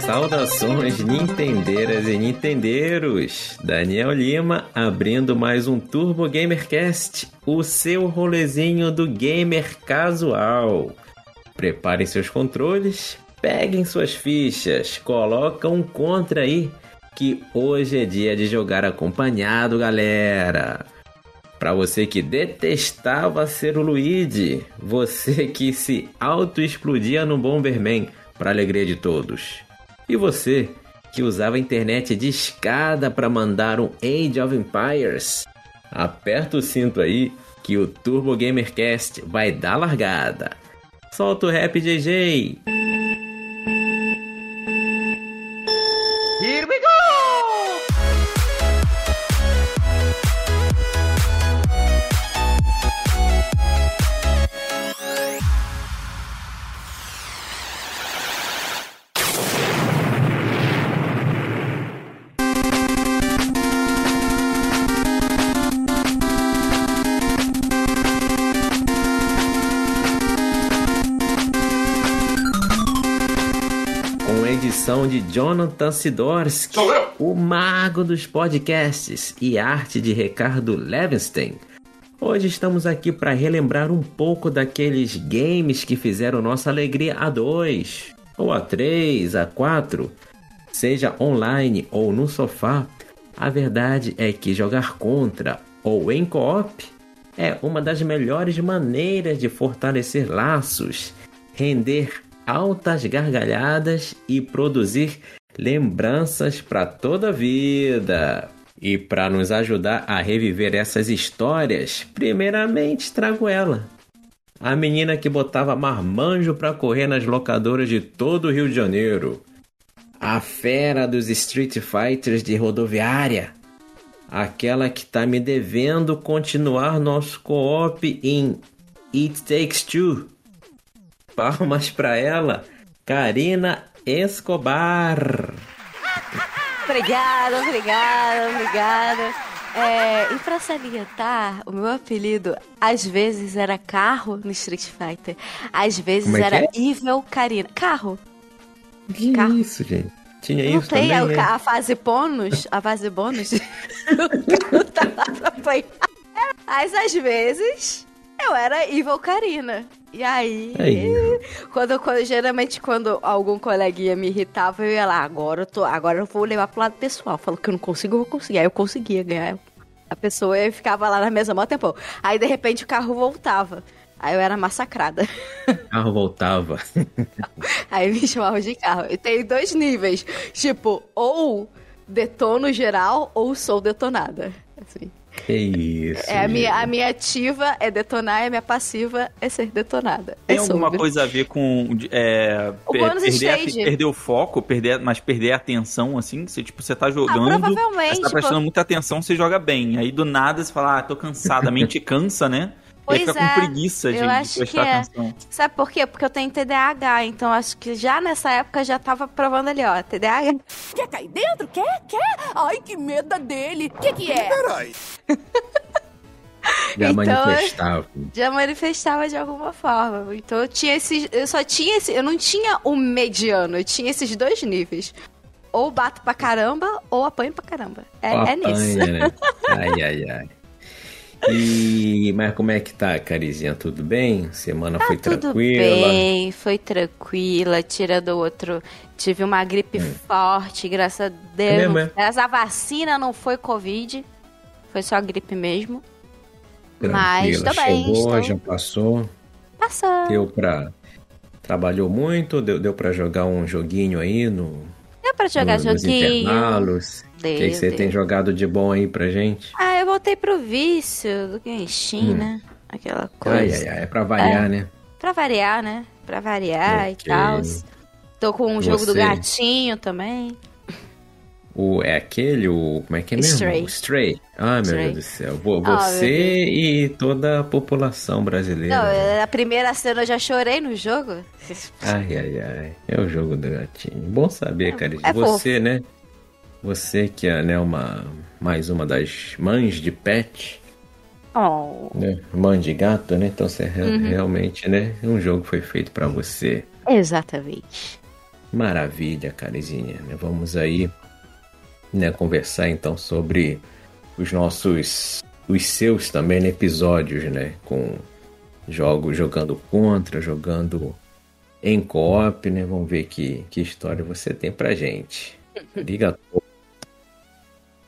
Saudações Nintendeiras e Nintendeiros! Daniel Lima abrindo mais um Turbo Gamercast, o seu rolezinho do gamer casual. Preparem seus controles, peguem suas fichas, colocam um contra aí, que hoje é dia de jogar acompanhado, galera. Para você que detestava ser o Luigi, você que se auto-explodia no Bomberman, para alegria de todos. E você que usava a internet de escada para mandar um Age of Empires, aperta o cinto aí que o Turbo Gamercast vai dar largada. Solta o rap, JJ! Jonathan Sidorsky, o mago dos podcasts, e arte de Ricardo Levenstein. Hoje estamos aqui para relembrar um pouco daqueles games que fizeram nossa alegria a dois, ou a três, a quatro, seja online ou no sofá. A verdade é que jogar contra ou em co-op é uma das melhores maneiras de fortalecer laços, render altas gargalhadas e produzir lembranças para toda a vida. E para nos ajudar a reviver essas histórias, primeiramente trago ela. A menina que botava marmanjo para correr nas locadoras de todo o Rio de Janeiro. A fera dos Street Fighters de rodoviária. Aquela que tá me devendo continuar nosso co-op em It Takes Two. Palmas pra ela, Karina Escobar. Obrigada, obrigada, obrigada. É, e pra salientar, o meu apelido às vezes era carro no Street Fighter, às vezes é era é? Evil Karina. Carro. Que Carro. isso, gente? Tinha Não isso tem também, a, né? a fase bônus? A fase bônus? o carro tá lá pra apanhar. Mas às vezes eu era Evil Karina. E aí, Aí. quando, quando- geralmente quando algum coleguinha me irritava, eu ia lá, agora eu, tô, agora eu vou levar pro lado pessoal. Falou que eu não consigo, eu vou conseguir. Aí eu conseguia ganhar a pessoa e ficava lá na mesa mó tempão. Aí de repente o carro voltava. Aí eu era massacrada. O carro voltava. Aí me chamavam de carro. E tem dois níveis. Tipo, ou detono geral ou sou detonada. Assim. Que isso. É, a, minha, a minha ativa é detonar e a minha passiva é ser detonada. Tem é alguma sobre. coisa a ver com é, O bônus perder, a- perder o foco, perder, mas perder a atenção, assim? Você, tipo, você tá jogando, Ah, provavelmente, você tá prestando tipo- muita atenção, você joga bem. Aí do nada você fala, ah, tô cansada, a mente cansa, né? Pois fica é, com preguiça de, eu de acho prestar que é. atenção. Sabe por quê? Porque eu tenho TDAH, então acho que já nessa época já tava provando ali, ó, TDAH. Quer cair dentro? Quer? Quer? Ai, que medo dele. O que, que é? Já então, manifestava. Já manifestava de alguma forma. Então eu tinha esses. Eu só tinha esse. Eu não tinha o mediano, eu tinha esses dois níveis. Ou bato pra caramba, ou apanho pra caramba. É, é nisso. né? Ai, ai, ai. E, mas como é que tá, Carizinha? Tudo bem? Semana foi Tá Tudo tranquila? bem, foi tranquila, tirando o outro. Tive uma gripe forte, graças a Deus. É mesmo, é? Essa vacina não foi Covid, foi só gripe mesmo. Tranquila. Mas tô bem, Chegou, estou- já passou. Passou. Deu pra. Trabalhou muito? Deu, deu pra jogar um joguinho aí no, Deu pra jogar no- nos joguinho. O que, que você tem jogado de bom aí pra gente? Ah, eu voltei pro vício do Genshin, Hum. né? Aquela Ai, coisa. ai, ai. É pra variar, né? Pra variar, né? Pra variar e Ok. tal. Tô com um jogo do gatinho também. O, é aquele, o. Como é que é mesmo? Stray. O Stray. Ah, meu Stray. Deus do céu. Ah, Você Deus. e toda a população brasileira. Não, né? a primeira cena eu já chorei no jogo. Ai, ai, ai. É o jogo do gatinho. Bom saber, cara. é Você, né? Você que é né, uma mais uma das mães de pet, Oh, né? Mãe de gato, né? Então você re- realmente, né? Um jogo foi feito pra você. exatamente. Maravilha, carizinha. né? Vamos aí, né, conversar então sobre os nossos, os seus também né, episódios, né, com jogos jogando contra, jogando em co-op, né? Vamos ver que, que história você tem pra gente. Liga a to-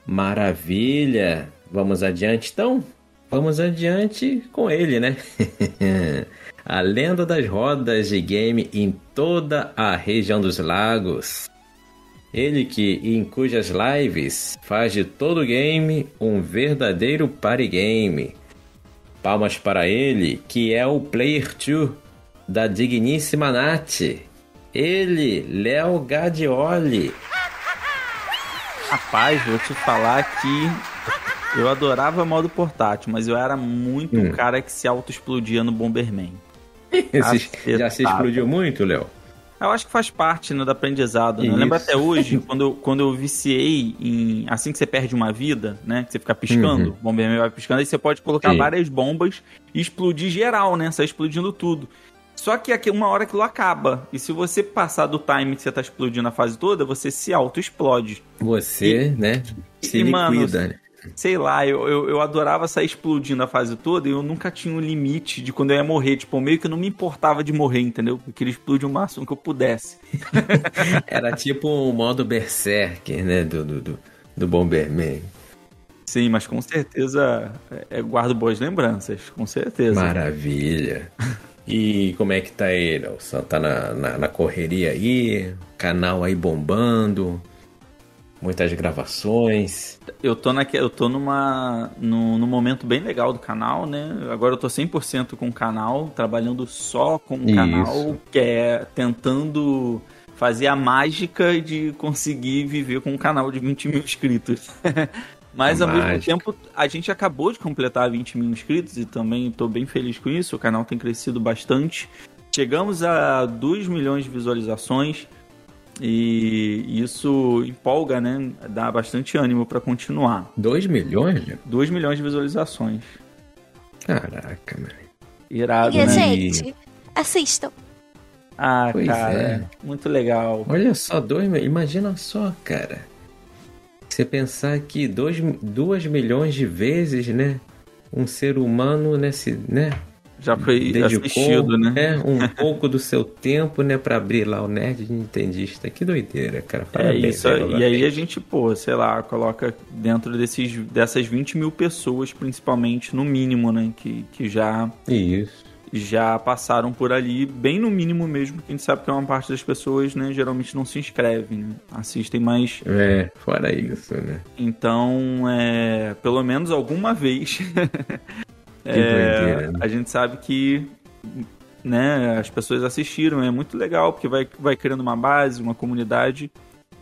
Maravilha. Vamos adiante então? Vamos adiante com ele, né? a lenda das rodas de game em toda a região dos lagos. Ele que, em cujas lives, faz de todo game um verdadeiro party game. Palmas para ele, que é o Player 2 da digníssima Nath. Ele, Léo Gadioli. Rapaz, vou te falar que eu adorava modo portátil, mas eu era muito Hum. um cara que se auto-explodia no Bomberman. Esse- já se explodiu muito, Léo? Eu acho que faz parte né, do aprendizado. Né? Eu lembro até hoje, quando eu, quando eu viciei em. Assim que você perde uma vida, né? Que você fica piscando, Uhum. o Bomberman vai piscando, aí você pode colocar Sim. várias bombas e explodir geral, né? Sai explodindo tudo. Só que aqui uma hora aquilo acaba. E se você passar do time que você tá explodindo a fase toda, você se auto-explode. Você, né? Se e, mano, liquida, né? Sei lá, eu, eu, eu adorava sair explodindo a fase toda e eu nunca tinha um limite de quando eu ia morrer. Tipo, meio que eu não me importava de morrer, entendeu? Eu queria explodir o máximo que eu pudesse. Era tipo o modo Berserker, né? Do, do, do, do Bomberman. Sim, mas com certeza é, guardo boas lembranças, com certeza. Maravilha. E como é que tá aí, Nelson? Tá na, na, na correria aí? Canal aí bombando? Muitas gravações? Eu tô, naque, eu tô numa, num, num momento bem legal do canal, né? Agora eu tô 100% com o canal, trabalhando só com o Isso. canal, que é tentando fazer a mágica de conseguir viver com um canal de 20 mil inscritos. Mas ao mesmo tempo, a gente acabou de completar 20 mil inscritos e também tô bem feliz com isso. O canal tem crescido bastante. Chegamos a 2 milhões de visualizações e isso empolga, né? Dá bastante ânimo pra continuar. 2 milhões? Léo? 2 milhões de visualizações. Caraca, mano. Irado, E a né? gente, assistam. Ah, Pois cara, é. muito legal. Olha só, 2 milhões. Imagina só, cara. Você pensar que 2 milhões de vezes, né? Um ser humano, né? Se, né Já foi dedicou assistido, né? é, um pouco do seu tempo, né, pra abrir lá o Nerd Nintendista. Que doideira, cara. É Parabéns. isso. né, E aí a gente, pô, sei lá, coloca dentro desses, dessas 20 mil pessoas, principalmente, no mínimo, né? Que, que já, Isso. Já passaram por ali, bem no mínimo mesmo, a gente sabe que uma parte das pessoas, né, geralmente não se inscrevem, né? Assistem mais. É, fora isso, né? Então, é, pelo menos alguma vez, é, doideira, né? a gente sabe que né, as pessoas assistiram, é muito legal, porque vai, vai criando uma base, uma comunidade.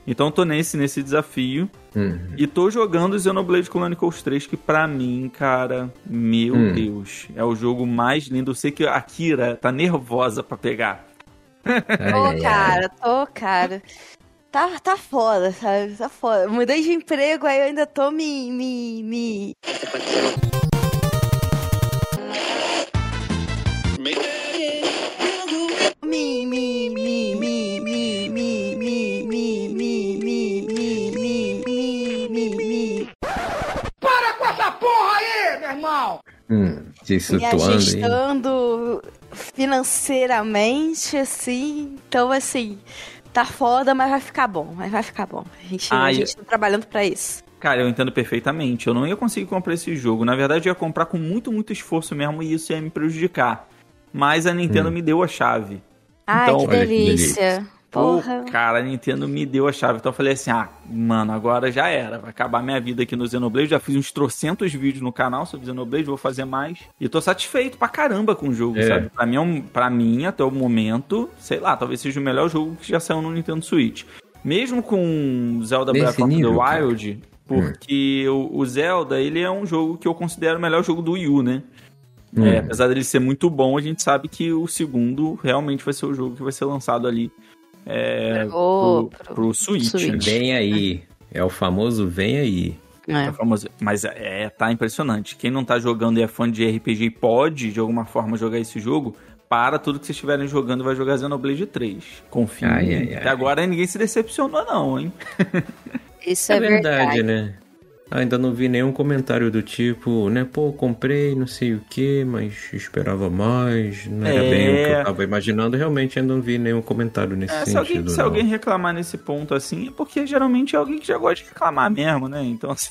Então eu tô nesse, nesse desafio. Uhum. E tô jogando Xenoblade Chronicles 3, que pra mim, cara, meu Hum. Deus, é o jogo mais lindo. Eu sei que a Kira tá nervosa pra pegar. Tô, cara, tô, cara. Tá, tá foda, sabe? Tá foda. Mudei de emprego, aí eu ainda tô me. me, me... Me, Hum, se Me aí. ajustando financeiramente, assim. Então, assim, tá foda, mas vai ficar bom. Mas vai ficar bom. A gente, Ah, a e- gente tá trabalhando pra isso. Cara, eu entendo perfeitamente. Eu não ia conseguir comprar esse jogo. Na verdade, eu ia comprar com muito, muito esforço mesmo e isso ia me prejudicar. Mas a Nintendo Hum. me deu a chave. Ai, Então, que olha delícia. Pô, Porra. cara, a Nintendo me deu a chave. Então eu falei assim: ah, mano, agora já era. Vai acabar minha vida aqui no Xenoblade. Já fiz uns trocentos vídeos no canal sobre Xenoblade, vou fazer mais. E tô satisfeito pra caramba com o jogo, É. sabe? Pra mim, é um- pra mim, até o momento, sei lá, talvez seja o melhor jogo que já saiu no Nintendo Switch. Mesmo com Zelda Nesse Breath of nível, the cara. Wild, porque o, o Zelda, ele é um jogo que eu considero o melhor jogo do Wii U, né? Hum. É, apesar dele ser muito bom, a gente sabe que o segundo realmente vai ser o jogo que vai ser lançado ali é, pro, pro- pro Switch. Switch. né? Vem aí. É o famoso vem aí. É. É famoso. Mas é, tá impressionante. Quem não tá jogando e é fã de RPG e pode, de alguma forma, jogar esse jogo, para tudo que vocês estiverem jogando vai jogar Xenoblade 3. Confia. Ai. Até agora ninguém se decepcionou, não, hein? Isso É é, verdade, né? Ainda não vi nenhum comentário do tipo, né? Pô, comprei não sei o que, mas esperava mais, não era É. bem o que eu tava imaginando. Realmente ainda não vi nenhum comentário nesse É, se sentido. alguém, se não. alguém reclamar nesse ponto assim, é porque geralmente é alguém que já gosta de reclamar mesmo, né? Então, assim.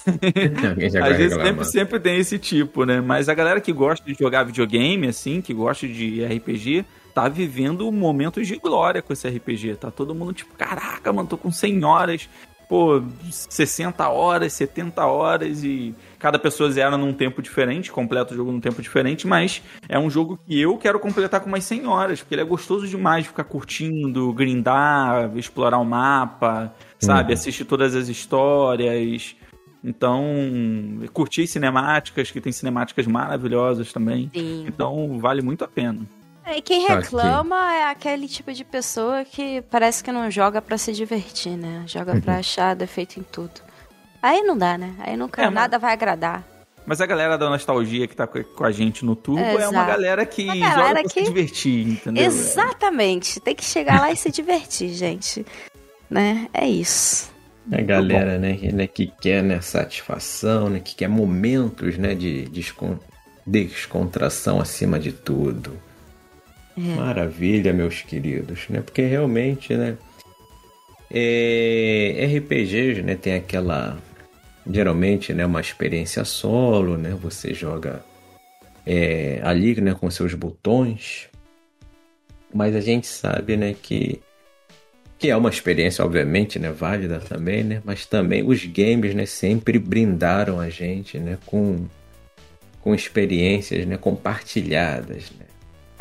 Às vezes sempre, sempre tem esse tipo, né? Mas a galera que gosta de jogar videogame, assim, que gosta de RPG, tá vivendo momentos de glória com esse RPG. Tá todo mundo tipo, caraca, mano, tô com 100 horas, pô, 60 horas, 70 horas e cada pessoa zera num tempo diferente, completa o jogo num tempo diferente, mas é um jogo que eu quero completar com umas 100 horas, porque ele é gostoso demais de ficar curtindo, grindar, explorar o mapa, sabe? Uhum. Assistir todas as histórias. Então, curti cinemáticas, que tem cinemáticas maravilhosas também. Sim. Então, vale muito a pena. É, E quem Tá aqui. reclama é aquele tipo de pessoa que parece que não joga pra se divertir, né? Joga Uhum. pra achar defeito em tudo. Aí não dá, né? Aí nunca É, mas- nada vai agradar. Mas a galera da nostalgia que tá com a gente no Turbo é, uma Exato. galera que Uma joga galera pra que- se divertir, entendeu? Exatamente. Tem que chegar lá e se divertir, gente. Né? É isso. A galera, né, que- né, que quer né, satisfação, né, que quer momentos né, de descon- descontração acima de tudo. Maravilha, meus queridos, né? Porque realmente, né? É, RPGs, né, tem aquela geralmente, né, uma experiência solo, né? Você joga é, ali, né, com seus botões. Mas a gente sabe, né, que que é uma experiência, obviamente, né, válida também, né? Mas também os games, né, sempre brindaram a gente, né, com com experiências, né, compartilhadas, né?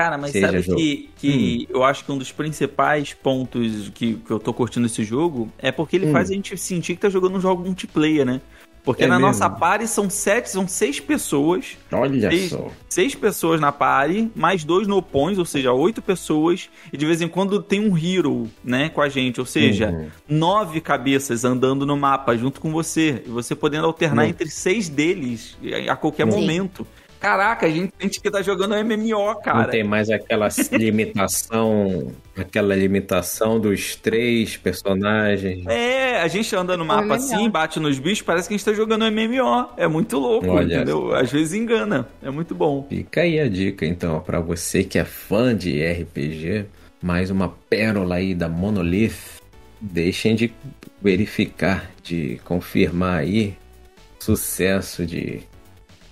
Cara, mas Seja sabe jogo. que, que eu acho que um dos principais pontos que, que eu tô curtindo esse jogo é porque ele Hum. faz a gente sentir que tá jogando um jogo multiplayer, né? Porque É na mesmo? nossa party são sete, são seis pessoas. Olha Seis, só. seis pessoas na party, mais dois no opões, ou seja, oito pessoas. E de vez em quando tem um hero, né, com a gente. Ou seja, Uhum. nove cabeças andando no mapa junto com você. E você podendo alternar Uhum. entre seis deles a qualquer Sim. momento. Caraca, a gente sente que tá jogando MMO, cara. Não tem mais aquela limitação, aquela limitação dos três personagens. É, a gente anda no mapa assim, bate nos bichos, parece que a gente tá jogando MMO. É muito louco, Olha entendeu? Às vezes engana. É muito bom. Fica aí a dica, então, pra você que é fã de RPG, mais uma pérola aí da Monolith. Deixem de verificar, de confirmar aí sucesso de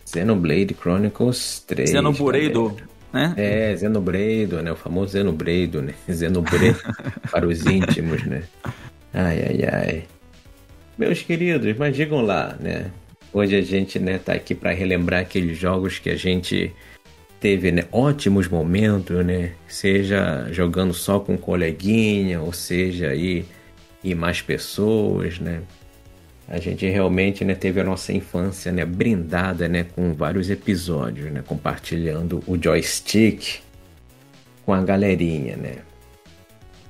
Xenoblade Chronicles 3. Xenobureido, né? É, Xenobrado, né? O famoso Xenobrado, né? Xenobrado para os íntimos, né? Ai, ai, ai. Meus queridos, mas digam lá, né? Hoje a gente, né, tá aqui para relembrar aqueles jogos que a gente teve, né, ótimos momentos, né? Seja jogando só com um coleguinha, ou seja aí e mais pessoas, né? A gente realmente né, teve a nossa infância né, brindada né, com vários episódios, né, compartilhando o joystick com a galerinha, né?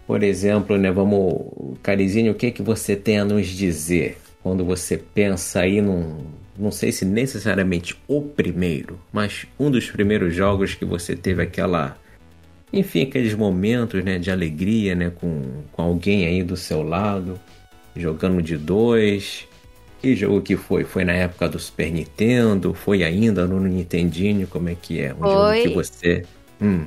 Por exemplo, né, vamos, Carizinho, o que que você tem a nos dizer quando você pensa aí num, não sei se necessariamente o primeiro, mas um dos primeiros jogos que você teve aquela, enfim, aqueles momentos, né, de alegria, né, com, com alguém aí do seu lado, jogando de dois. Que jogo que foi? Foi na época do Super Nintendo? Foi ainda no Nintendinho? Como é que é? Um Foi. jogo que você. Hum,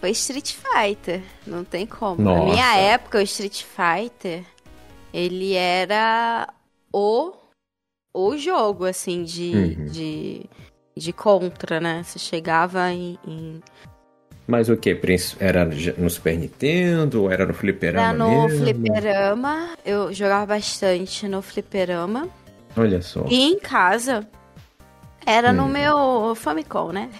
Foi Street Fighter, não tem como. Nossa. Na minha época, o Street Fighter, ele era o, o jogo, assim, de, Uhum. de, de contra, né? Você chegava em... em- Mas o que? Era no Super Nintendo? Ou era no Fliperama Era no mesmo? fliperama, eu jogava bastante no fliperama. Olha só. E em casa, era no Hum. meu Famicom, né?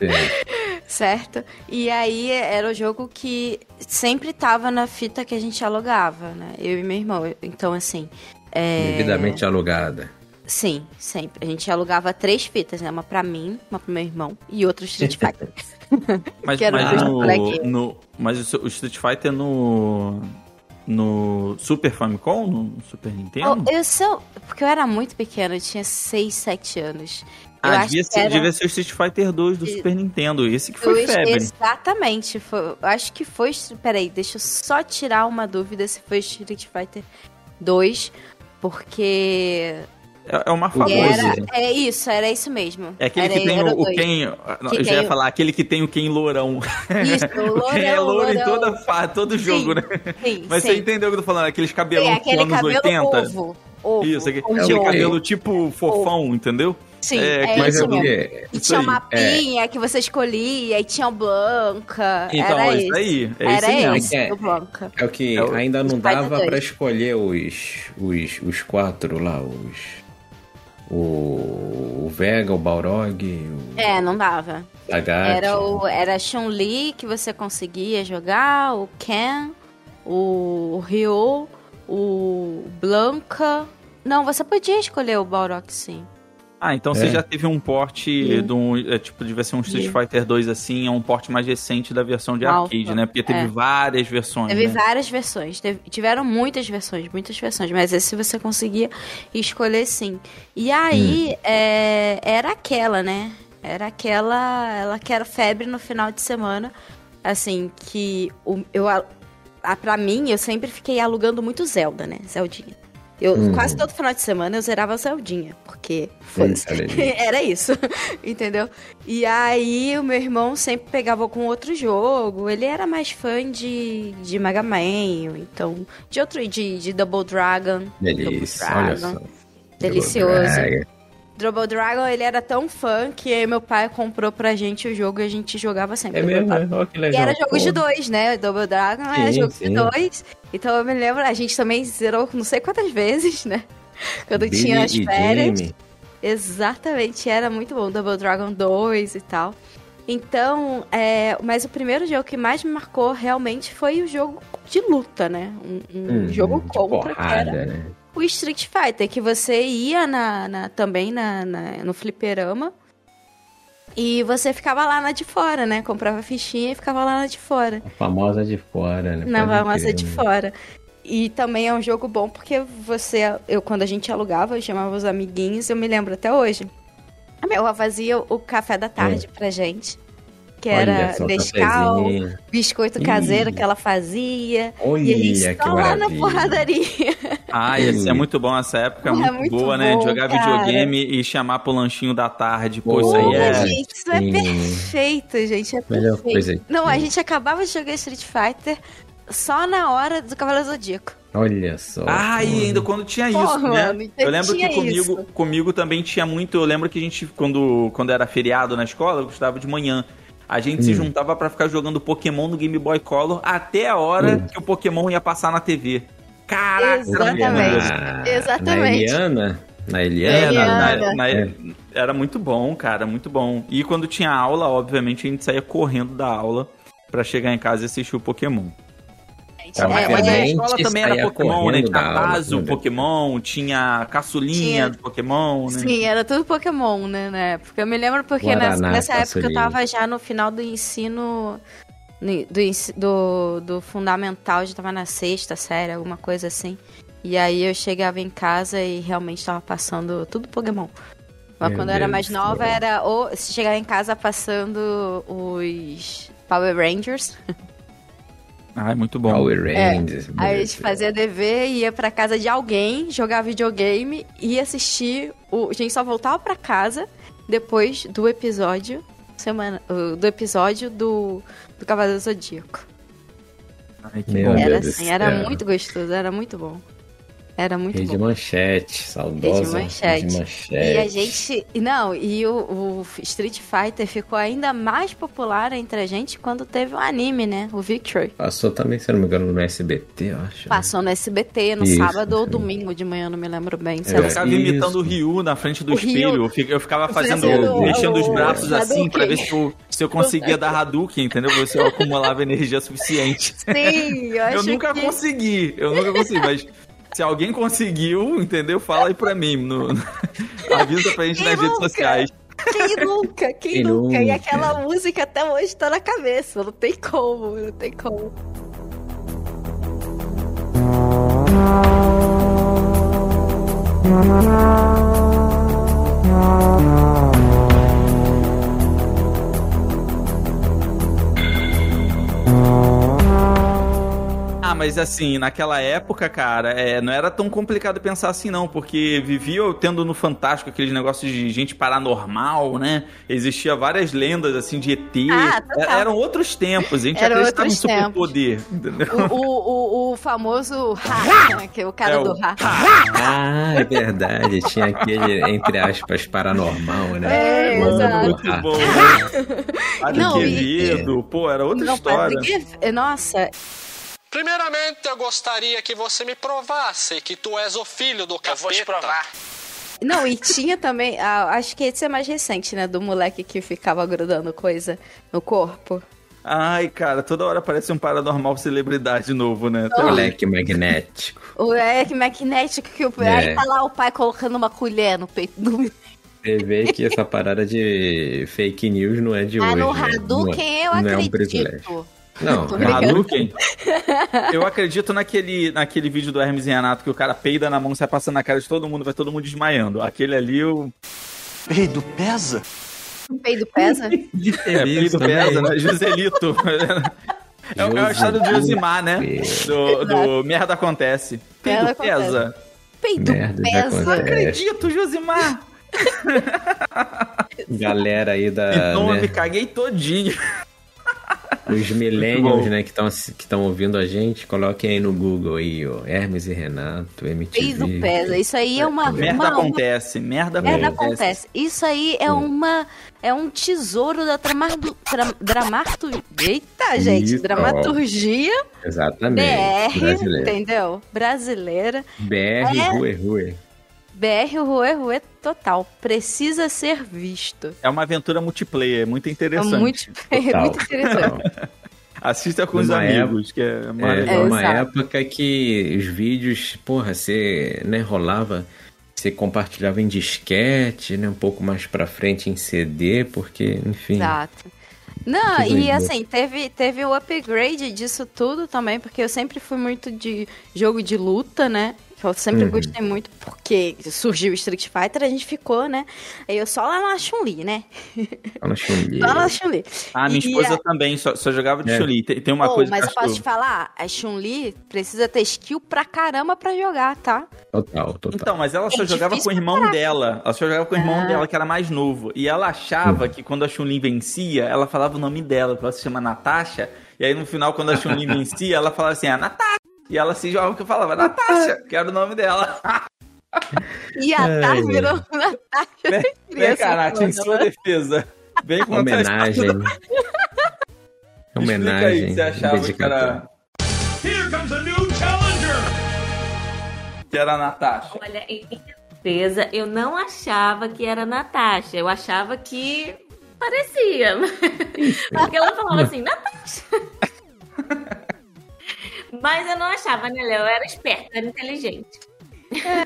É. Certo? E aí era o jogo que sempre tava na fita que a gente alugava, né? Eu e meu irmão. Então, assim. É... Devidamente alugada. Sim, sempre. A gente alugava três fitas, né? Uma pra mim, uma pro meu irmão e outra Street Fighter. Mas, Que era mas o no, no- mas o Street Fighter no. no Super Famicom, no Super Nintendo? Oh, eu sou. Porque eu era muito pequena, eu tinha 6, 7 anos. Eu ah, acho devia que ser, era- devia ser o Street Fighter 2 do E- Super Nintendo. Esse que foi Dois- febre. Exatamente. Foi, eu acho que foi. Peraí, deixa eu só tirar uma dúvida se foi Street Fighter 2. Porque. É, é uma O famosa. Era, doze. é isso, era isso mesmo. É aquele Era- que tem o, o. Ken. eu Que já ia o- falar, aquele que tem o Ken lourão. Isso, o o Ken é lourão, louro em lourão. toda fa- todo jogo, Sim, né? Sim, Mas sim. você entendeu o que eu tô falando? Aqueles cabelão É dos aquele anos cabelo 80. ovo. ovo Isso, aquele, de aquele ovo. cabelo tipo fofão, entendeu? Sim, é, é, Mas isso é mesmo. porque. E Isso tinha aí, uma pinha que você escolhia, e tinha o Blanca. Então, era é isso aí. É Era esse mesmo. esse, É. o Blanca. É o que É o- ainda não dava pra escolher os, os, os quatro lá, os. O, o Vega, o Balrog, o É, não dava. Era o era Chun-Li que você conseguia jogar, o Ken, o Ryu, o Blanca. Não, você podia escolher o Balrog, sim. Ah, então você É. já teve um porte de um. É, tipo, devia ser um Street. Fighter 2 assim, é um porte mais recente da versão de Alpha, arcade, né? Porque teve é. várias versões. Teve né? várias versões, teve- tiveram muitas versões, muitas versões, mas esse você conseguia escolher sim. E aí, é, era aquela, né? Era aquela, ela que era febre no final de semana, assim, que o, eu, a, a- pra mim, eu sempre fiquei alugando muito Zelda, né? Zeldinha. Eu, Hum. Quase todo final de semana eu zerava Zeldinha, porque Lelê. Era isso, entendeu? E aí o meu irmão sempre pegava com outro jogo. Ele era mais fã de, de Mega Man, então de outro de, de Double Dragon. Delícia, Double olha Dragon. só. Delicioso. Double Dragon, ele era tão fã que meu pai comprou pra gente o jogo e a gente jogava sempre. É mesmo, é? Olha que e legal. era jogo de pô. dois, né? Double Dragon era Sim, jogo sim. de dois. Então eu me lembro, a gente também zerou não sei quantas vezes, né? Quando Billy tinha as e férias. Jamie. Exatamente, era muito bom. Double Dragon 2 e tal. Então, é, mas o primeiro jogo que mais me marcou realmente foi o jogo de luta, né? Um, um Hum, jogo de contra, que porrada, era né? O Street Fighter, que você ia na, na- também na, na- no fliperama e você ficava lá na de fora, né? Comprava fichinha e ficava lá na de fora. A famosa de fora, né? Na famosa de né? fora. E também é um jogo bom porque você, eu quando a gente alugava, eu chamava os amiguinhos, eu me lembro até hoje. A minha avó fazia o café da tarde pra gente. Que Olha era Nescau, biscoito Ih. caseiro que ela fazia. Olha e a gente só lá na porradaria. Ah, é muito bom essa época, é muito, muito boa, né? bom, De jogar cara. videogame e chamar pro lanchinho da tarde. Pô, isso aí é. Gente, isso é sim. perfeito, gente. É Melhor perfeito. coisa Não, a tem. gente acabava de jogar Street Fighter só na hora do Cavaleiro Zodíaco. Olha só. Ah, e ainda quando tinha isso, Porra, né? mano, então eu lembro que comigo, isso. comigo também tinha muito. Eu lembro que a gente, quando, quando era feriado na escola, eu gostava de manhã. A gente se Hum. juntava pra ficar jogando Pokémon no Game Boy Color até a hora Hum. que o Pokémon ia passar na TV. Caraca, era muito Exatamente. bom. Na- Exatamente. Na Eliana? Na Eliana? na- na- É. Era muito bom, cara, muito bom. E quando tinha aula, obviamente, a gente saía correndo da aula pra chegar em casa e assistir o Pokémon. Mas É, mas é, escola também era Pokémon, né? correndo Tinha da aula, Tazo, meu Deus. Pokémon, tinha caçulinha Tinha. do Pokémon, né? Sim, era tudo Pokémon, né, na época. Eu me lembro porque Guaraná, nessa, nessa época eu tava já no final do ensino. no- Do, do, do fundamental, já tava na sexta série, alguma coisa assim. E aí eu chegava em casa e realmente tava passando tudo Pokémon. Mas Meu quando eu era mais nova, era ou se chegava em casa passando os Power Rangers. Ai, muito bom. Power Rangers. É. Aí a gente fazia dever, ia pra casa de alguém, jogar videogame e assistir. O... A gente só voltava pra casa depois do episódio. Semana, do episódio do, do Cavaleiro Zodíaco. Ai, que Meu bom. Era assim, era muito gostoso, era muito bom. Era muito Rede bom. Manchete, saudosa Rede Manchete. Rede E a Manchete. gente. Não, e o, o Street Fighter ficou ainda mais popular entre a gente quando teve o anime, né? O Victory. Passou também, se não me engano, no SBT, eu acho. né? Passou no SBT no Isso, sábado ou domingo de manhã, não me lembro bem. É. Eu ficava Isso. imitando o Ryu na frente do O espelho. Ryu. Eu fica- Eu ficava fazendo, Fazendo mexendo os braços o assim pra ver se eu, se eu conseguia dar Hadouken, entendeu? Ver se eu acumulava energia suficiente. Sim, eu acho Eu nunca que... consegui, eu nunca consegui, mas se alguém conseguiu, entendeu? Fala aí pra mim. No. Avisa pra gente nas redes sociais. Quem nunca? Quem, quem nunca? nunca? E aquela música até hoje tá na cabeça. Não tem como, não tem como. Ah, mas assim, naquela época, cara, é, não era tão complicado pensar assim, não, porque vivia tendo no Fantástico aqueles negócios de gente paranormal, né? Existia várias lendas, assim, de ET. Ah. É- Eram outros tempos, a gente Eram acreditava em superpoder? O, o, o, o famoso Ha, né, que é o cara É do Ha. Ah, é verdade. Tinha aquele, entre aspas, paranormal, né? É, Mano, exato. Muito bom. né? Padre Não, e- Quevedo, pô, era outra Não, história. Padre Nossa, Primeiramente, eu gostaria que você me provasse que tu és o filho do capeta. Eu vou te provar. Não, e tinha também, ah, acho que esse é mais recente, né? Do moleque que ficava grudando coisa no corpo. Ai, cara, toda hora parece um paranormal celebridade novo, né? Hoje. Moleque magnético. O Eric Magnético, que o É. aí tá lá o pai colocando uma colher no peito do Você vê que essa parada de fake news não é de Ah, hoje. no né? Hadouken eu não é, não é um privilégio. Não, brincando. Hadouken? Eu acredito naquele, naquele vídeo do Hermes e Renato que o cara peida na mão, sai passando na cara de todo mundo, vai todo mundo desmaiando. Aquele ali, eu... Peido pesa? O peido pesa? É, peido pesa, né? Joselito. É, o- é a história do Josimar, né? Do, do Merda Acontece. Peido Merda Acontece. pesa. Peido Merda, pesa. acontece. Acredito, Josimar. Galera aí da. Então eu né, me caguei todinho. Os millennials, né, que estão que estão ouvindo a gente, coloquem aí no Google aí, ó, Hermes e Renato, MTV. Peido pesa. Isso aí é uma. Merda uma, uma acontece, merda merda acontece. acontece. Isso aí é uma. É um tesouro da tramardo, tra, dramartu, Eita, gente. Isso, dramaturgia Exatamente. BR, Brasileiro. entendeu? Brasileira. BR, É. Rue, Rue. BR Rue Rue total. Precisa ser visto. É uma aventura multiplayer, é muito É interessante. é Total. muito interessante. Assista com os amigos, que é É, maravilhoso. uma exato. época que os vídeos, porra, você, né, rolava, você compartilhava em disquete, né, um pouco mais pra frente em CD, porque, enfim, Exato. Não, e assim, teve, teve o upgrade disso tudo também, porque eu sempre fui muito de jogo de luta, né? Que eu sempre Uhum. gostei muito, porque surgiu o Street Fighter, a gente ficou, né? Aí eu só lá na Chun-Li, né? fala Chun-Li. Só na Chun-Li. Ah, minha E esposa a- também, só, só jogava de É. Chun-Li. Tem, tem uma Pô, coisa mas que eu posso te falar, a Chun-Li precisa ter skill pra caramba pra jogar, tá? Total, total. Então, mas ela só É jogava com o irmão pra dela. Ela só jogava com o irmão Ah. dela, que era mais novo. E ela achava que quando a Chun-Li vencia, ela falava o nome dela, porque ela se chama Natasha. E aí no final, quando a Chun-Li vencia, ela falava assim, ah, Natasha. E ela se jogava que eu falava, Natasha, que era o nome dela. E a meu. virou Natasha. Vem, Criança cá, Nath, em sua né? defesa. Vem a Homenagem. Explica aí, Homenagem. você achava que era, Here comes a new challenger! que era a Natasha? Olha, em minha defesa, eu não achava que era Natasha. Eu achava que parecia. Porque ela falava assim, Natasha. Mas eu não achava, né, Léo? Eu era esperta, era inteligente.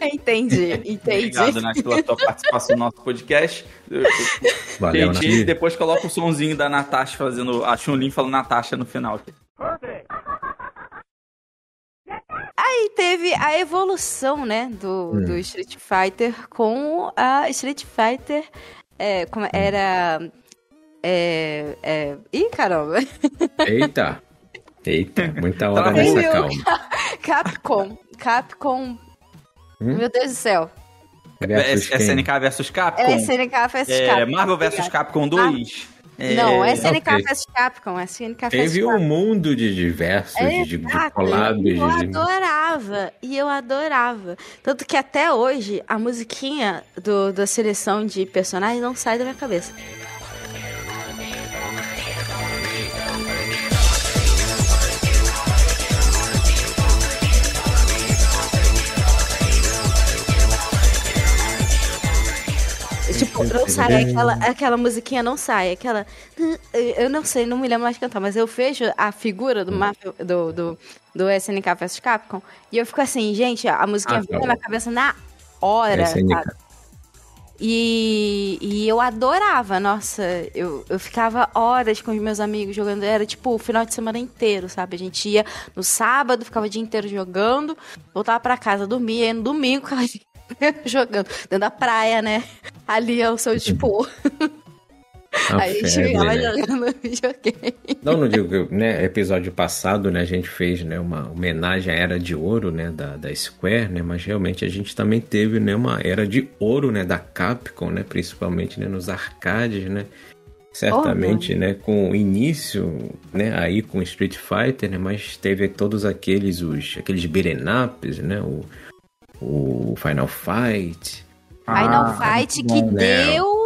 É, entendi, entendi. Obrigado, Nath, pela tua participação no nosso podcast. Valeu, Gente, Nath. depois coloca o sonzinho da Natasha fazendo a Chun-Li falando Natasha no final. Aí teve a evolução, né, do, Hum. do Street Fighter com a Street Fighter. É, como era. É, é... Ih, caramba! Eita. Eita, muita hora nessa calma. Capcom. Capcom. Hum? Meu Deus do céu. Versus? SNK versus Capcom? É SNK vs É, Capcom. Marvel versus Capcom 2? É, Não, SNK ok. vs Capcom. SNK vs Teve um Capcom. mundo de diversos, de, de Exato, collabs. e eu de- adorava, e eu adorava. Tanto que até hoje a musiquinha do, da seleção de personagens não sai da minha cabeça. Não sai aquela, aquela musiquinha, não sai. Aquela. Eu não sei, não me lembro mais de cantar, mas eu vejo a figura do, Marvel, do, do, do SNK vs Capcom e eu fico assim, gente, a musiquinha Ah, tá. na minha cabeça na hora. E, e eu adorava, nossa, eu, eu ficava horas com os meus amigos jogando, era tipo o final de semana inteiro, sabe? A gente ia no sábado, ficava o dia inteiro jogando, voltava pra casa, dormia, e no domingo ficava jogando. Dentro da praia, né? Ali é o seu dispor. A Aí a gente febre, ficava né? jogando videogame. Não, não digo que, né, episódio passado, né, a gente fez, né, uma homenagem à Era de Ouro, né, da, da Square, né, mas realmente a gente também teve, né, uma Era de Ouro, né, da Capcom, né, principalmente, né, nos arcades, né, certamente, né, com o início, né, aí com Street Fighter, né, mas teve todos aqueles, os, aqueles beat'em ups, né, o, o Final Fight, Final Ah, Fight que né? deu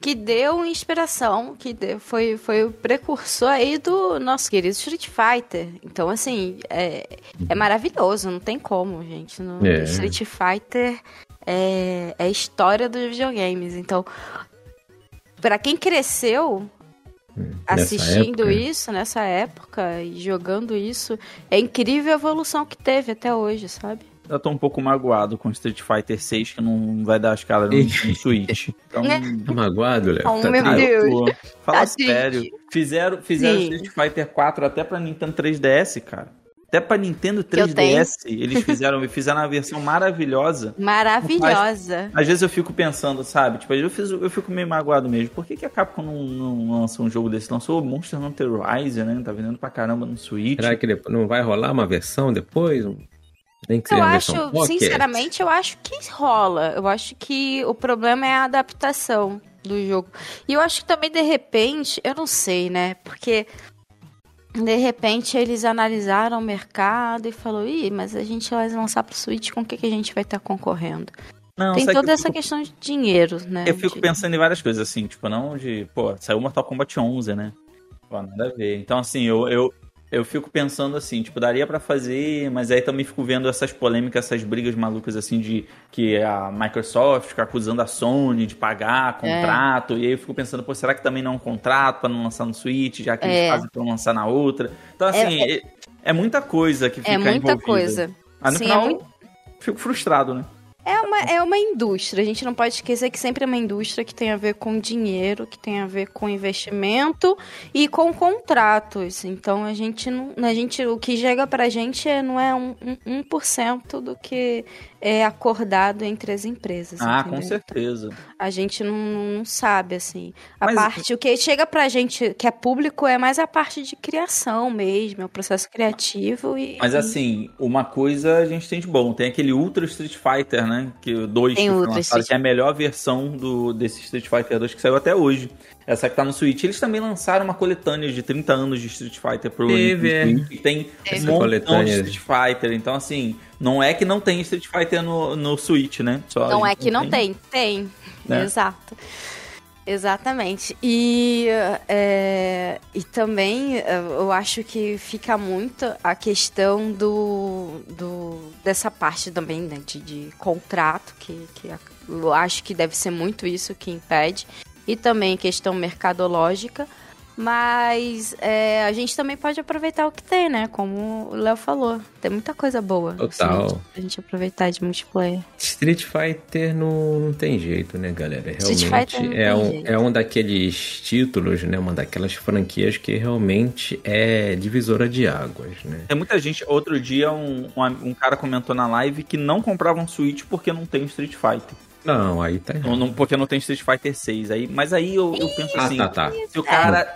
que deu inspiração, que deu- foi, foi o precursor aí do nosso querido Street Fighter. Então, assim, é, é maravilhoso, não tem como, gente. No, É. Street Fighter é, é a história dos videogames. Então, pra quem cresceu nessa assistindo época. isso nessa época e jogando isso, é incrível a evolução que teve até hoje, sabe? Eu tô um pouco magoado com Street Fighter 6, que não vai dar as caras no, no Switch. Então, Tá magoado, Léo? Oh, Tá meu Deus. Fala Tá triste. sério. Fizeram, fizeram Sim. Street Fighter 4 até pra Nintendo 3DS, cara. Até pra Nintendo eu 3DS, eles fizeram, fizeram uma versão maravilhosa. Maravilhosa. Às vezes eu fico pensando, sabe? Tipo, eu, fiz, eu fico meio magoado mesmo. Por que, que a Capcom não, não lança um jogo desse? Lançou Monster Hunter Rise, né? Tá vendendo pra caramba no Switch. Será que não vai rolar uma versão depois? Nem que seja Eu acho, sinceramente, eu acho que rola. Eu acho que o problema é a adaptação do jogo. E eu acho que também, de repente, eu não sei, né? Porque de repente eles analisaram o mercado e falou, ih, mas a gente vai lançar pro Switch, com o que, que a gente vai estar concorrendo? Não, Tem toda que essa fico- questão de dinheiro, né? Eu fico De- pensando em várias coisas, assim, tipo, não de, pô, saiu Mortal Kombat 11, né? Pô, nada a ver. Então, assim, eu, eu, eu fico pensando assim, tipo, daria pra fazer, mas aí também fico vendo essas polêmicas, essas brigas malucas, assim, de que a Microsoft fica acusando a Sony de pagar contrato, e aí eu fico pensando, pô, será que também não é um contrato pra não lançar no Switch, já que É. eles fazem pra não lançar na outra? Então, assim, é, é muita coisa que fica É muita envolvida. coisa. Aí no Sim, é final, muito- fico frustrado, né? É uma, é uma indústria, a gente não pode esquecer que sempre é uma indústria que tem a ver com dinheiro, que tem a ver com investimento e com contratos. Então a gente não. A gente, o que chega pra gente é, não é um, um, 1% do que é acordado entre as empresas. Ah, entendeu? com certeza. A gente não, não sabe, assim. A Mas- parte, o que chega pra gente, que é público, é mais a parte de criação mesmo, é o processo criativo e. Mas assim, uma coisa a gente tem de bom. Tem aquele Ultra Street Fighter, né? Que o 2 Tem que foi Ultra lançado, Street- que é a melhor versão do, desse Street Fighter 2 que saiu até hoje. Essa que tá no Switch. Eles também lançaram uma coletânea de 30 anos de Street Fighter pro Teve, é. Nintendo Switch. Tem um Essa montão de coletânea. Street Fighter. Então, assim, não é que não tem Street Fighter no, no Switch, né? Só Não é que não tem, tem. Né? Exato. Exatamente. E, é, e também é, eu acho que fica muito a questão do, do dessa parte também né, de, de contrato, que, que eu acho que deve ser muito isso que impede. E também questão mercadológica. Mas é, a gente também pode aproveitar o que tem, né? Como o Léo falou. Tem muita coisa boa. no Total. Switch pra gente aproveitar de multiplayer. Street Fighter não, não tem jeito, né, galera? Street Realmente Fighter não é, tem um, jeito. é um daqueles títulos, né? Uma daquelas franquias que realmente é divisora de águas, né? Tem muita gente. Outro dia, um, um, um cara comentou na live que não comprava um Switch porque não tem Street Fighter. Não, aí tá errado. não- porque não tem Street Fighter 6. Aí, mas aí eu, eu penso Ah, assim, tá, tá. se o cara.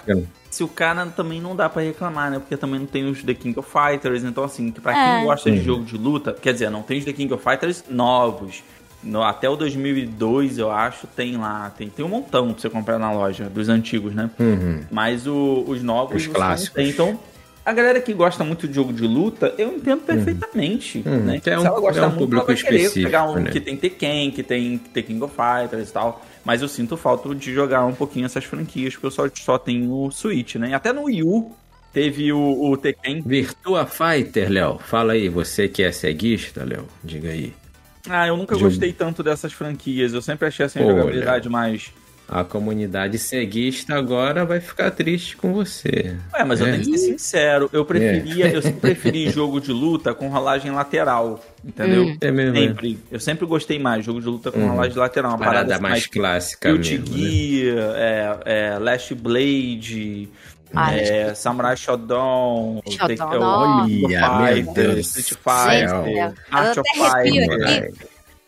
Se o cara também não dá pra reclamar, né? Porque também não tem os The King of Fighters. Então, assim, que pra É. quem gosta de jogo de luta, quer dizer, não tem os The King of Fighters novos. No- até o 2002, eu acho, tem lá. Tem, tem um montão pra você comprar na loja, dos antigos, né? Uhum. Mas o- os novos. Os clássicos. tem. Então, a galera que gosta muito de jogo de luta, eu entendo perfeitamente. Uhum. Né? Que é Se um- ela gosta é um muito, público ela vai querer específico, pegar um né? que tem Tekken, que tem The King of Fighters e tal. Mas eu sinto falta de jogar um pouquinho essas franquias, porque eu só, só tenho o Switch, né? Até no Wii U teve o, o Tekken. Virtua Fighter, Léo. Fala aí, você que é ceguista, Léo. Diga aí. Ah, eu nunca Jogo. gostei tanto dessas franquias. Eu sempre achei assim, a Olha. jogabilidade mais. A comunidade ceguista agora vai ficar triste com você. É, mas eu É. tenho que ser sincero. Eu preferia, eu sempre preferi jogo de luta com rolagem lateral. Entendeu? Hum. É mesmo, é. Sempre. Eu sempre gostei mais de jogo de luta com Uhum. rolagem lateral. Uma Parada parada mais mais clássica Guilty mesmo. né? Gear, é, é, Last Blade, Ah, é, Samurai Shodown, Shodown, of Olha, meu Fighter, Deus Street. Fighter, Gente, Art eu of Fighter.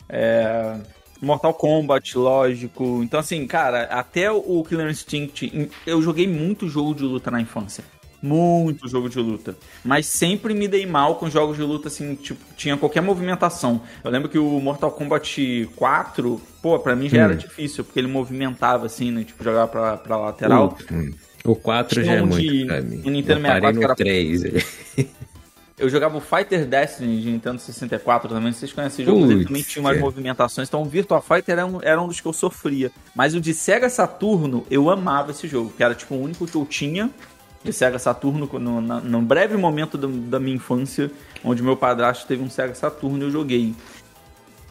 É, Mortal Kombat, lógico. Então, assim, cara, até o Killer Instinct. Eu joguei muito jogo de luta na infância. Muito jogo de luta. Mas sempre me dei mal com jogos de luta, assim, tipo, tinha qualquer movimentação. Eu lembro que o Mortal Kombat 4, pô, pra mim já Hum. era difícil, porque ele movimentava, assim, né? Tipo, jogava pra, pra lateral. Hum. O 4 Tinha já é um muito de- pra mim. o Nintendo Eu parei 64 no era- 3. Eu jogava o Fighter Destiny de Nintendo 64 também. Vocês conhecem esse jogo? Ele também tinha umas é. movimentações. Então o Virtua Fighter era um, era um dos que eu sofria. Mas o de Sega Saturno, eu amava esse jogo. Que era tipo o único que eu tinha de Sega Saturno. No, na, num breve momento do- da minha infância, onde meu padrasto teve um Sega Saturno e eu joguei.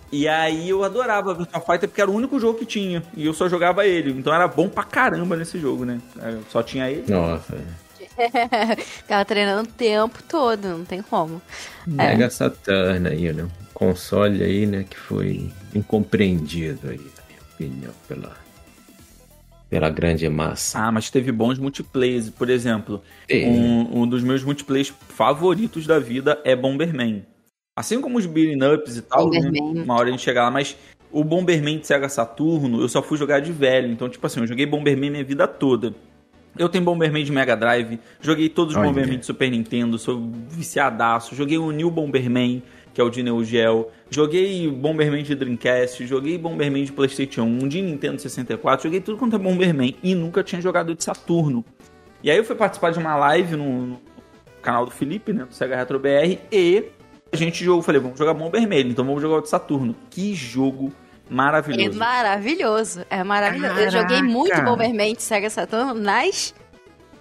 E aí eu adorava Virtua Fighter porque era o único jogo que tinha. E eu só jogava ele. Então era bom pra caramba nesse jogo, né? Eu só tinha ele. Nossa. Ficava treinando o tempo todo, não tem como. É. Mega Saturn aí, né? Um console aí, né? Que foi incompreendido aí, na minha opinião, pela, pela grande massa. Ah, mas teve bons multiplayers. Por exemplo, Teve. um, um dos meus multiplayers favoritos da vida é Bomberman. Assim como os beating ups e tal, né? Uma hora a gente chega lá, mas o Bomberman de Sega Saturno eu só fui jogar de velho. Então, tipo assim, eu joguei Bomberman minha vida toda. Eu tenho Bomberman de Mega Drive, joguei todos os Olha. Bomberman de Super Nintendo, sou viciadaço. Joguei o New Bomberman, que é o de Neo Geo. Joguei Bomberman de Dreamcast, joguei Bomberman de PlayStation 1, de Nintendo 64. Joguei tudo quanto é Bomberman e nunca tinha jogado de Saturno. E aí eu fui participar de uma live no, no canal do Felipe, né, do Sega Retro BR, e a gente jogou, falei, vamos jogar Bomberman, então vamos jogar o de Saturno. Que jogo É maravilhoso. maravilhoso. É maravilhoso. Eu joguei muito Bomberman de Sega Saturn nas.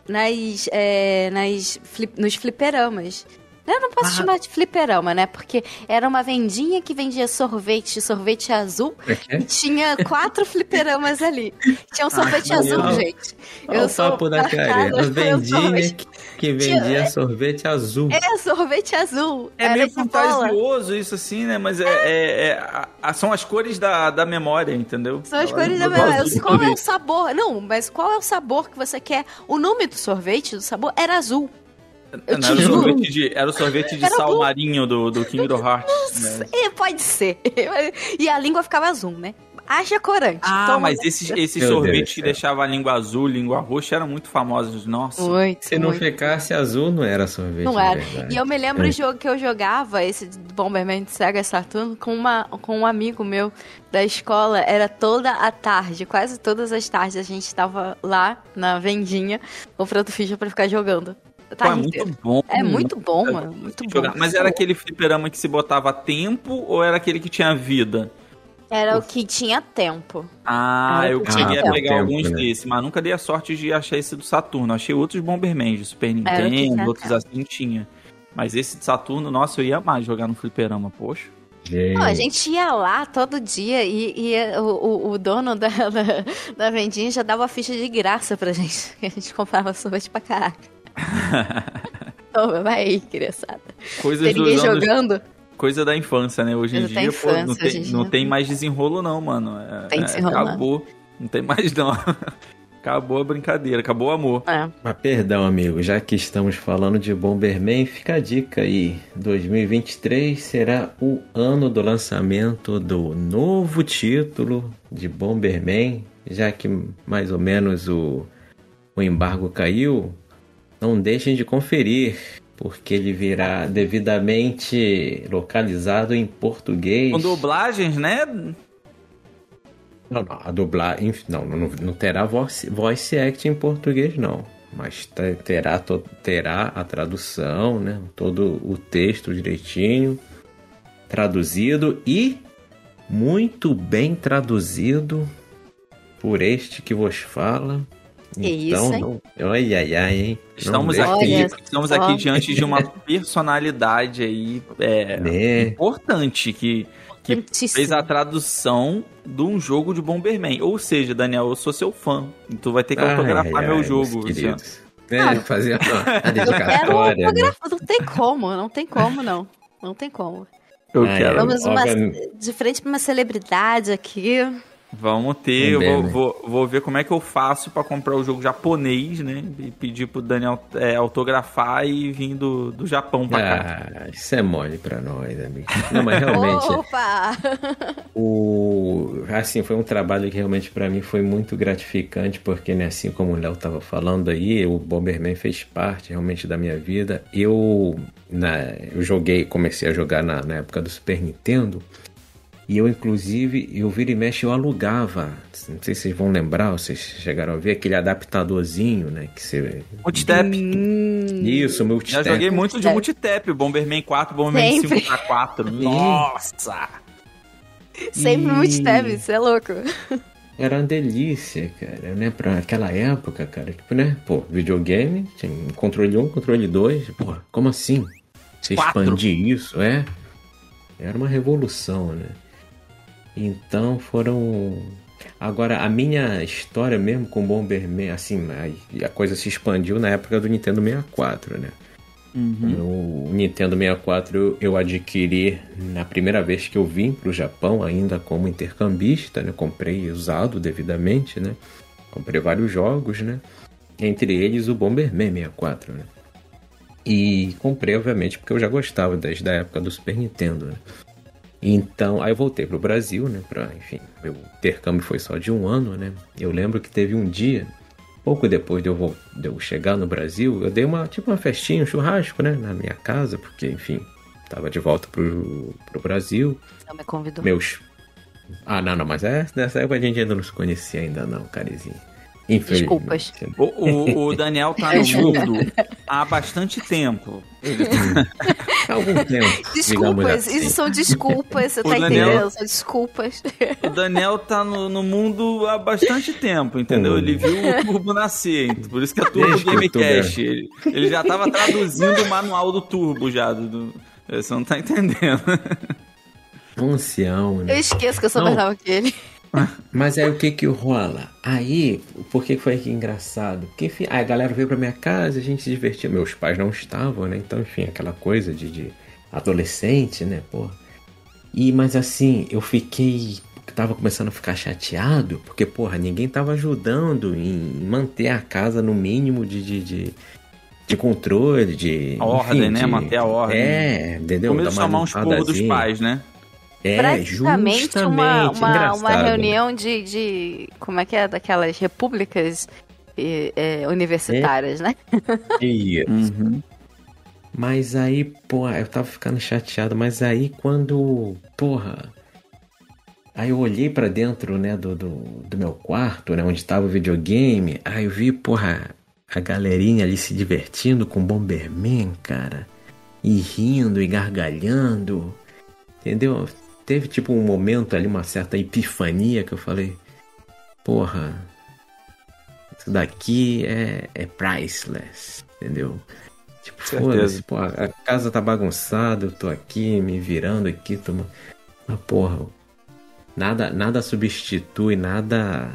nas. é, nas flip- nos fliperamas. Eu não posso chamar de fliperama, né? Porque era uma vendinha que vendia sorvete, sorvete azul, é e tinha quatro fliperamas ali. Tinha um sorvete que azul, gente. Olha o papo da. Uma vendinha que, que vendia sorvete azul. É, sorvete azul. É Era meio bola. fantasioso isso assim, né? Mas é, é- é- a- a- são as cores da, da memória, entendeu? São as Ela cores da memória. azul Qual é o sabor? Não, mas qual é o sabor que você quer? O nome do sorvete, do sabor, era azul. Eu Não, era, o sorvete de, era o sorvete de Era sal bom. marinho do, do Kingdom Hearts. né? É, pode ser. E a língua ficava azul, né? Haja corante. Ah, Toma. mas esses, esses sorvetes que deixavam a língua azul, língua roxa, eram muito famosos. Nossa. Muito, Se não muito. ficasse azul, não era sorvete. Não era. verdade. E eu me lembro É. o jogo que eu jogava, esse Bomberman de Sega Saturn, com, uma, com um amigo meu da escola. Era toda a tarde, quase todas as tardes a gente estava lá na vendinha comprando ficha pra ficar jogando. Pô, é muito bom. É muito bom, mano. Muito bom. Mas era aquele fliperama que se botava tempo ou era aquele que tinha vida? Era o que tinha tempo. Ah, eu queria tempo. pegar Tempo, alguns né? desses, mas nunca dei a sorte de achar esse do Saturno. Achei outros Bomberman de Super Nintendo, outros tempo. assim tinha. Mas esse de Saturno, nossa, eu ia mais jogar no fliperama, poxa. Gente, a gente ia lá todo dia e, e o, o, dono da, da, da vendinha já dava ficha de graça pra gente. Que a gente comprava sorvete pra caraca. Toma, vai aí, criançada. Coisas Tem ninguém dos anos, jogando. Coisa da infância, né? Hoje em dia, pô, não infância, tem, não tem mais desenrolo não, mano. É, Tem é, desenrolo, não. acabou. Não tem mais não. acabou a brincadeira, acabou o amor. É. Mas perdão, amigo, já que estamos falando de Bomberman, fica a dica aí. 2023 será o ano do lançamento do novo título de Bomberman, já que mais ou menos o, o embargo caiu. Não deixem de conferir, porque ele virá devidamente localizado em português. Com dublagens, né? Não, não, a dublagem. Não, não, não terá voice, voice act em português, não. Mas te- terá, terá a tradução, né? Todo o texto direitinho, traduzido e muito bem traduzido por este que vos fala. Que então, isso, hein? não, ai, ai, ai, hein? Não Estamos deixe- aqui, estamos só. aqui diante de uma personalidade aí é, Né? importante que, que fez a tradução de um jogo de Bomberman. Ou seja, Daniel, eu sou seu fã. Tu vai ter que Ai, autografar ai, meu ai, jogo. meus Luciano. queridos. É, fazer a, a Eu quero dedicatória. né? autografar. Não tem como, não tem como, não. Não tem como. Eu quero. Vamos uma- de frente pra uma celebridade aqui. Vamos ter, eu vou, né? vou, vou ver como é que eu faço pra comprar o jogo japonês, né? E pedir pro Daniel é, autografar e vir do, do Japão pra cá. Ah, isso é mole pra nós, amigo. Não, mas realmente, Opa! o assim, foi um trabalho que realmente pra mim foi muito gratificante, porque né, assim como o Léo tava falando aí, o Bomberman fez parte realmente da minha vida. Eu, na, eu joguei, comecei a jogar na, na época do Super Nintendo. E eu, inclusive, eu vira e mexe, eu alugava. Não sei se vocês vão lembrar, ou vocês chegaram a ver aquele adaptadorzinho, né? Que você. Multitap. Isso, meu Já joguei muito de multitap, Bomberman 4, Bomberman Sempre. 5 pra 4. Nossa! Sempre E- tab, você é louco. Era uma delícia, cara, né? Pra aquela época, cara. Tipo, né? Pô, videogame, tinha um controle 1, controle 2. Pô, como assim? Você Quatro. expandir isso, é? Era uma revolução, né? Então foram. Agora, a minha história mesmo com Bomberman, assim, a, a coisa se expandiu na época do Nintendo 64, né? O Nintendo 64 eu, eu adquiri na primeira vez que eu vim para o Japão, ainda como intercambista, né? Comprei usado devidamente, né? Comprei vários jogos, né? Entre eles o Bomberman 64, né? E comprei, obviamente, porque eu já gostava desde a época do Super Nintendo, né? Então, aí eu voltei pro Brasil, né? Pra, enfim, meu intercâmbio foi só de um ano, né? Eu lembro que teve um dia, pouco depois de eu, vol- de eu chegar no Brasil, eu dei uma, tipo, uma festinha, um churrasco, né? Na minha casa, porque, enfim, tava de volta pro, pro Brasil. Não me convidou. Meus. Ah, não, não, mas é, nessa época a gente ainda não se conhecia ainda, não, carizinho. Desculpas. O, o- o Daniel tá no mundo há bastante tempo. Há algum tempo. Desculpas, assim. isso são desculpas, você O tá Daniel- entendendo? São desculpas. O Daniel tá no, no mundo há bastante tempo, entendeu? Hum. Ele viu o Turbo nascer, por isso que é Turbo Gamecast. Ele, ele já tava traduzindo o manual do Turbo já. Do, do- você não tá entendendo. Ancião, né? Eu esqueço que eu sou Não. mais nova que ele. Mas aí o que que rola? Aí, por que foi que engraçado? Porque, enfim, aí a galera veio pra minha casa, a gente se divertia. Meus pais não estavam, né? Então, enfim, aquela coisa de, de adolescente, né? Pô. E, mas assim, eu fiquei. Tava começando a ficar chateado, porque, porra, ninguém tava ajudando em manter a casa no mínimo de. de, de de controle, de. A ordem, enfim, né? de- Manter a ordem. É, entendeu? Começo chamar uns porros dos pais, né? É, Praticamente justamente, uma, uma, uma engraçado. reunião de, de. Como é que é? Daquelas repúblicas eh, universitárias, né? Isso. Uhum. Mas aí, pô, eu tava ficando chateado, mas aí quando, porra, aí eu olhei pra dentro, né, do, do, do meu quarto, né, onde tava o videogame, aí eu vi, porra, a galerinha ali se divertindo com Bomberman, cara, e rindo e gargalhando, entendeu? Teve tipo um momento ali, uma certa epifania que eu falei, porra, isso daqui é, é priceless, entendeu? Tipo, foda-se, pô, a casa tá bagunçada, eu tô aqui me virando aqui, tô... mas porra, nada, nada substitui, nada,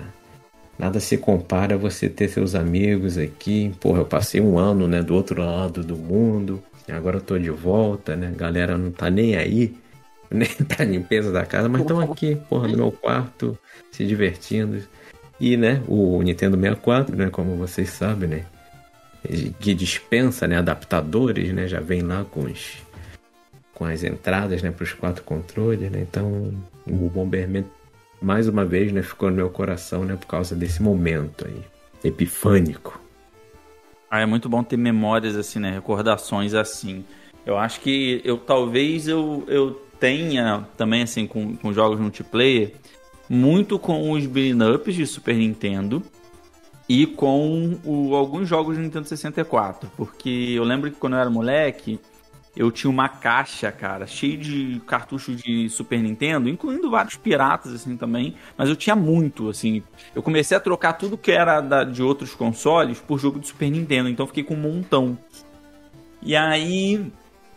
nada se compara a você ter seus amigos aqui. Porra, eu passei um ano, né, do outro lado do mundo, agora eu tô de volta, né, a galera não tá nem aí, nem pra limpeza da casa, mas estão aqui, porra, no meu quarto, se divertindo. E, né, o Nintendo 64, né, como vocês sabem, né, que dispensa, né, adaptadores, né, já vem lá com os com as entradas, né, para os quatro controles, né? Então, o Bomberman mais uma vez, né, ficou no meu coração, né, por causa desse momento aí epifânico. Ah, é muito bom ter memórias assim, né? Recordações assim. Eu acho que eu talvez eu, eu tenha também assim com, com jogos multiplayer muito com os beat'em ups de Super Nintendo e com o- alguns jogos de Nintendo 64, porque eu lembro que quando eu era moleque, eu tinha uma caixa, cara, cheia de cartuchos de Super Nintendo, incluindo vários piratas assim também, mas eu tinha muito, assim. Eu comecei a trocar tudo que era da- de outros consoles por jogo de Super Nintendo, então fiquei com um montão. E aí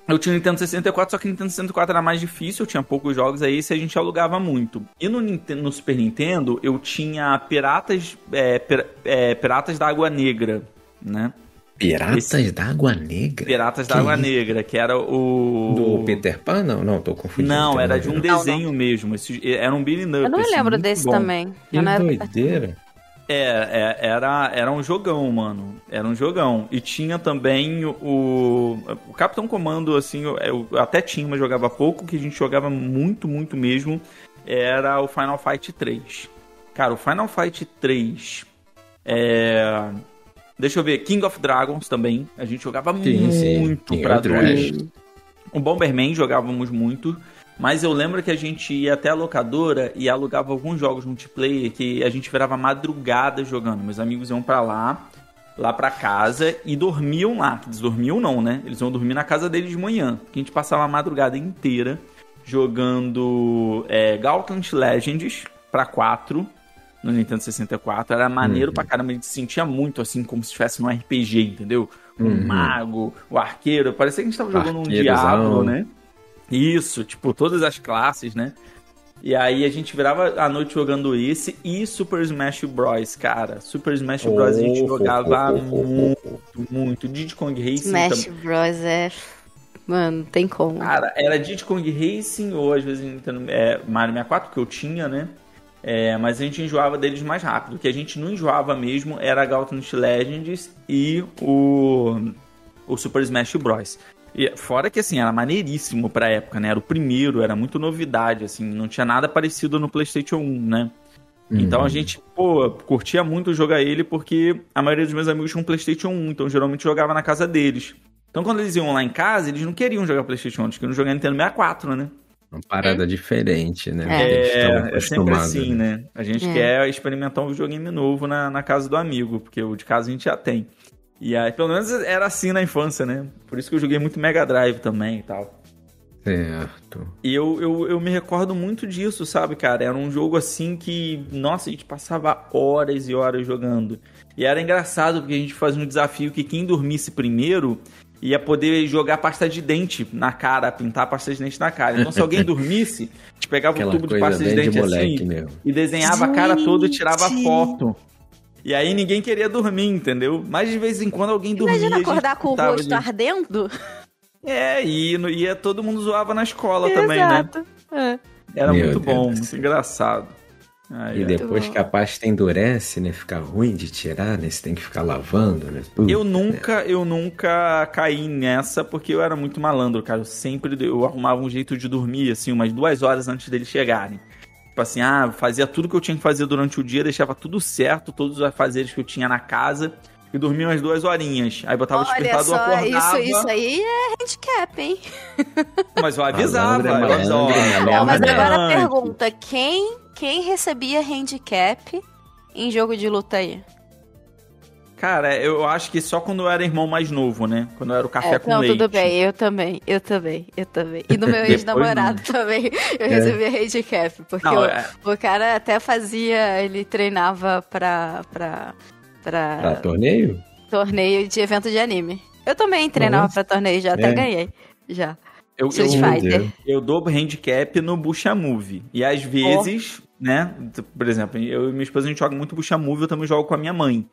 eu tinha o Nintendo 64, só que o Nintendo 64 era mais difícil, eu tinha poucos jogos, aí esse a gente alugava muito. E no, Nintendo- no Super Nintendo eu tinha Piratas, é, Pira- é, Piratas da Água Negra, né? Piratas Esse- da Água Negra? Piratas da Que Água isso? Negra, que era o. Do Peter Pan? Não, não, tô confundindo. Não, era de um desenho mesmo. Esse, era um Billy. Eu não lembro desse bom. também. Que não doideira. É, é, era, era um jogão, mano. Era um jogão. E tinha também o. O Capitão Comando, assim, eu, eu até tinha, mas jogava pouco, que a gente jogava muito, muito mesmo. Era o Final Fight 3. Cara, o Final Fight 3. É. Deixa eu ver, King of Dragons também. A gente jogava Sim, sim. muito King pra. Dragons. O Bomberman jogávamos muito. Mas eu lembro que a gente ia até a locadora e alugava alguns jogos multiplayer que a gente virava madrugada jogando. Meus amigos iam pra lá, lá pra casa e dormiam lá. Eles dormiam não, né? Eles iam dormir na casa deles de manhã. Que a gente passava a madrugada inteira jogando é, Legends pra 4 no Nintendo 64. Era maneiro pra caramba, a gente se sentia muito assim, como se estivesse num RPG, entendeu? O Uhum. mago, o arqueiro. Parecia que a gente tava jogando um. Diablo, né? Isso, tipo, todas as classes, né? E aí a gente virava a noite jogando esse e Super Smash Bros, cara. Super Smash Bros a gente jogava oh, oh, oh, oh, muito, muito. Diddy Kong Racing Smash também. Bros. é. Mano, não tem como. Cara, era Diddy Kong Racing ou às vezes Nintendo, é, Mario 64 que eu tinha, né? É, mas a gente enjoava deles mais rápido. O que a gente não enjoava mesmo era Gauntlet Legends e o, o Super Smash Bros. E fora que assim, era maneiríssimo pra época, né? Era o primeiro, era muito novidade, assim, não tinha nada parecido no PlayStation 1, né? Então a gente, pô, curtia muito jogar ele porque a maioria dos meus amigos tinham um PlayStation 1, então geralmente jogava na casa deles. Então quando eles iam lá em casa, eles não queriam jogar PlayStation 1, eles queriam jogar Nintendo 64, né? Uma parada diferente, né? É. É, é sempre assim, né? A gente É. quer experimentar um videogame novo na, na casa do amigo, porque o de casa a gente já tem. E aí, pelo menos era assim na infância, né? Por isso que eu joguei muito Mega Drive também e tal. Certo. E eu, eu, eu me recordo muito disso, sabe, cara? Era um jogo assim que, nossa, a gente passava horas e horas jogando. E era engraçado porque a gente fazia um desafio que quem dormisse primeiro ia poder jogar pasta de dente na cara, pintar pasta de dente na cara. Então, se alguém dormisse, a gente pegava Aquela um tubo de pasta de de dente moleque assim mesmo. e desenhava a cara toda e tirava Gente! foto. E aí ninguém queria dormir, entendeu? Mas de vez em quando alguém dormia. Imagina acordar com o rosto de- ardendo. É, e no- ia todo mundo zoava na escola também, né? Exato. É. Era Meu muito Deus bom, muito céu. engraçado. Ai, E ai. depois que a pasta endurece, né? Fica ruim de tirar, né? Você tem que ficar lavando, né? Puta. Eu nunca, eu nunca caí nessa porque eu era muito malandro, cara. Eu sempre eu arrumava um jeito de dormir, assim, umas duas horas antes deles chegarem. Tipo assim, ah, fazia tudo que eu tinha que fazer durante o dia, deixava tudo certo, todos os afazeres que eu tinha na casa. E dormia umas duas horinhas. Aí botava o despertador, só, acordava. isso, isso aí é handicap, hein? Mas eu avisava. É eu avisava, malandro, malandro Não, mas é agora a pergunta: quem, quem recebia handicap em jogo de luta aí? Cara, eu acho que só quando eu era irmão mais novo, né? Quando eu era o café É, com não, leite. tudo bem, eu também, eu também, eu também. E no meu ex-namorado também, eu recebia handicap. Porque Não, o, é- o cara até fazia, ele treinava pra, pra, pra, Pra torneio? torneio de evento de anime. Eu também treinava Nossa. pra torneio, já até É. ganhei. Já. Eu, Street eu, eu dou handicap no Bucha Move. E às vezes, né? Por exemplo, eu e minha esposa a gente joga muito Bucha Move, eu também jogo com a minha mãe.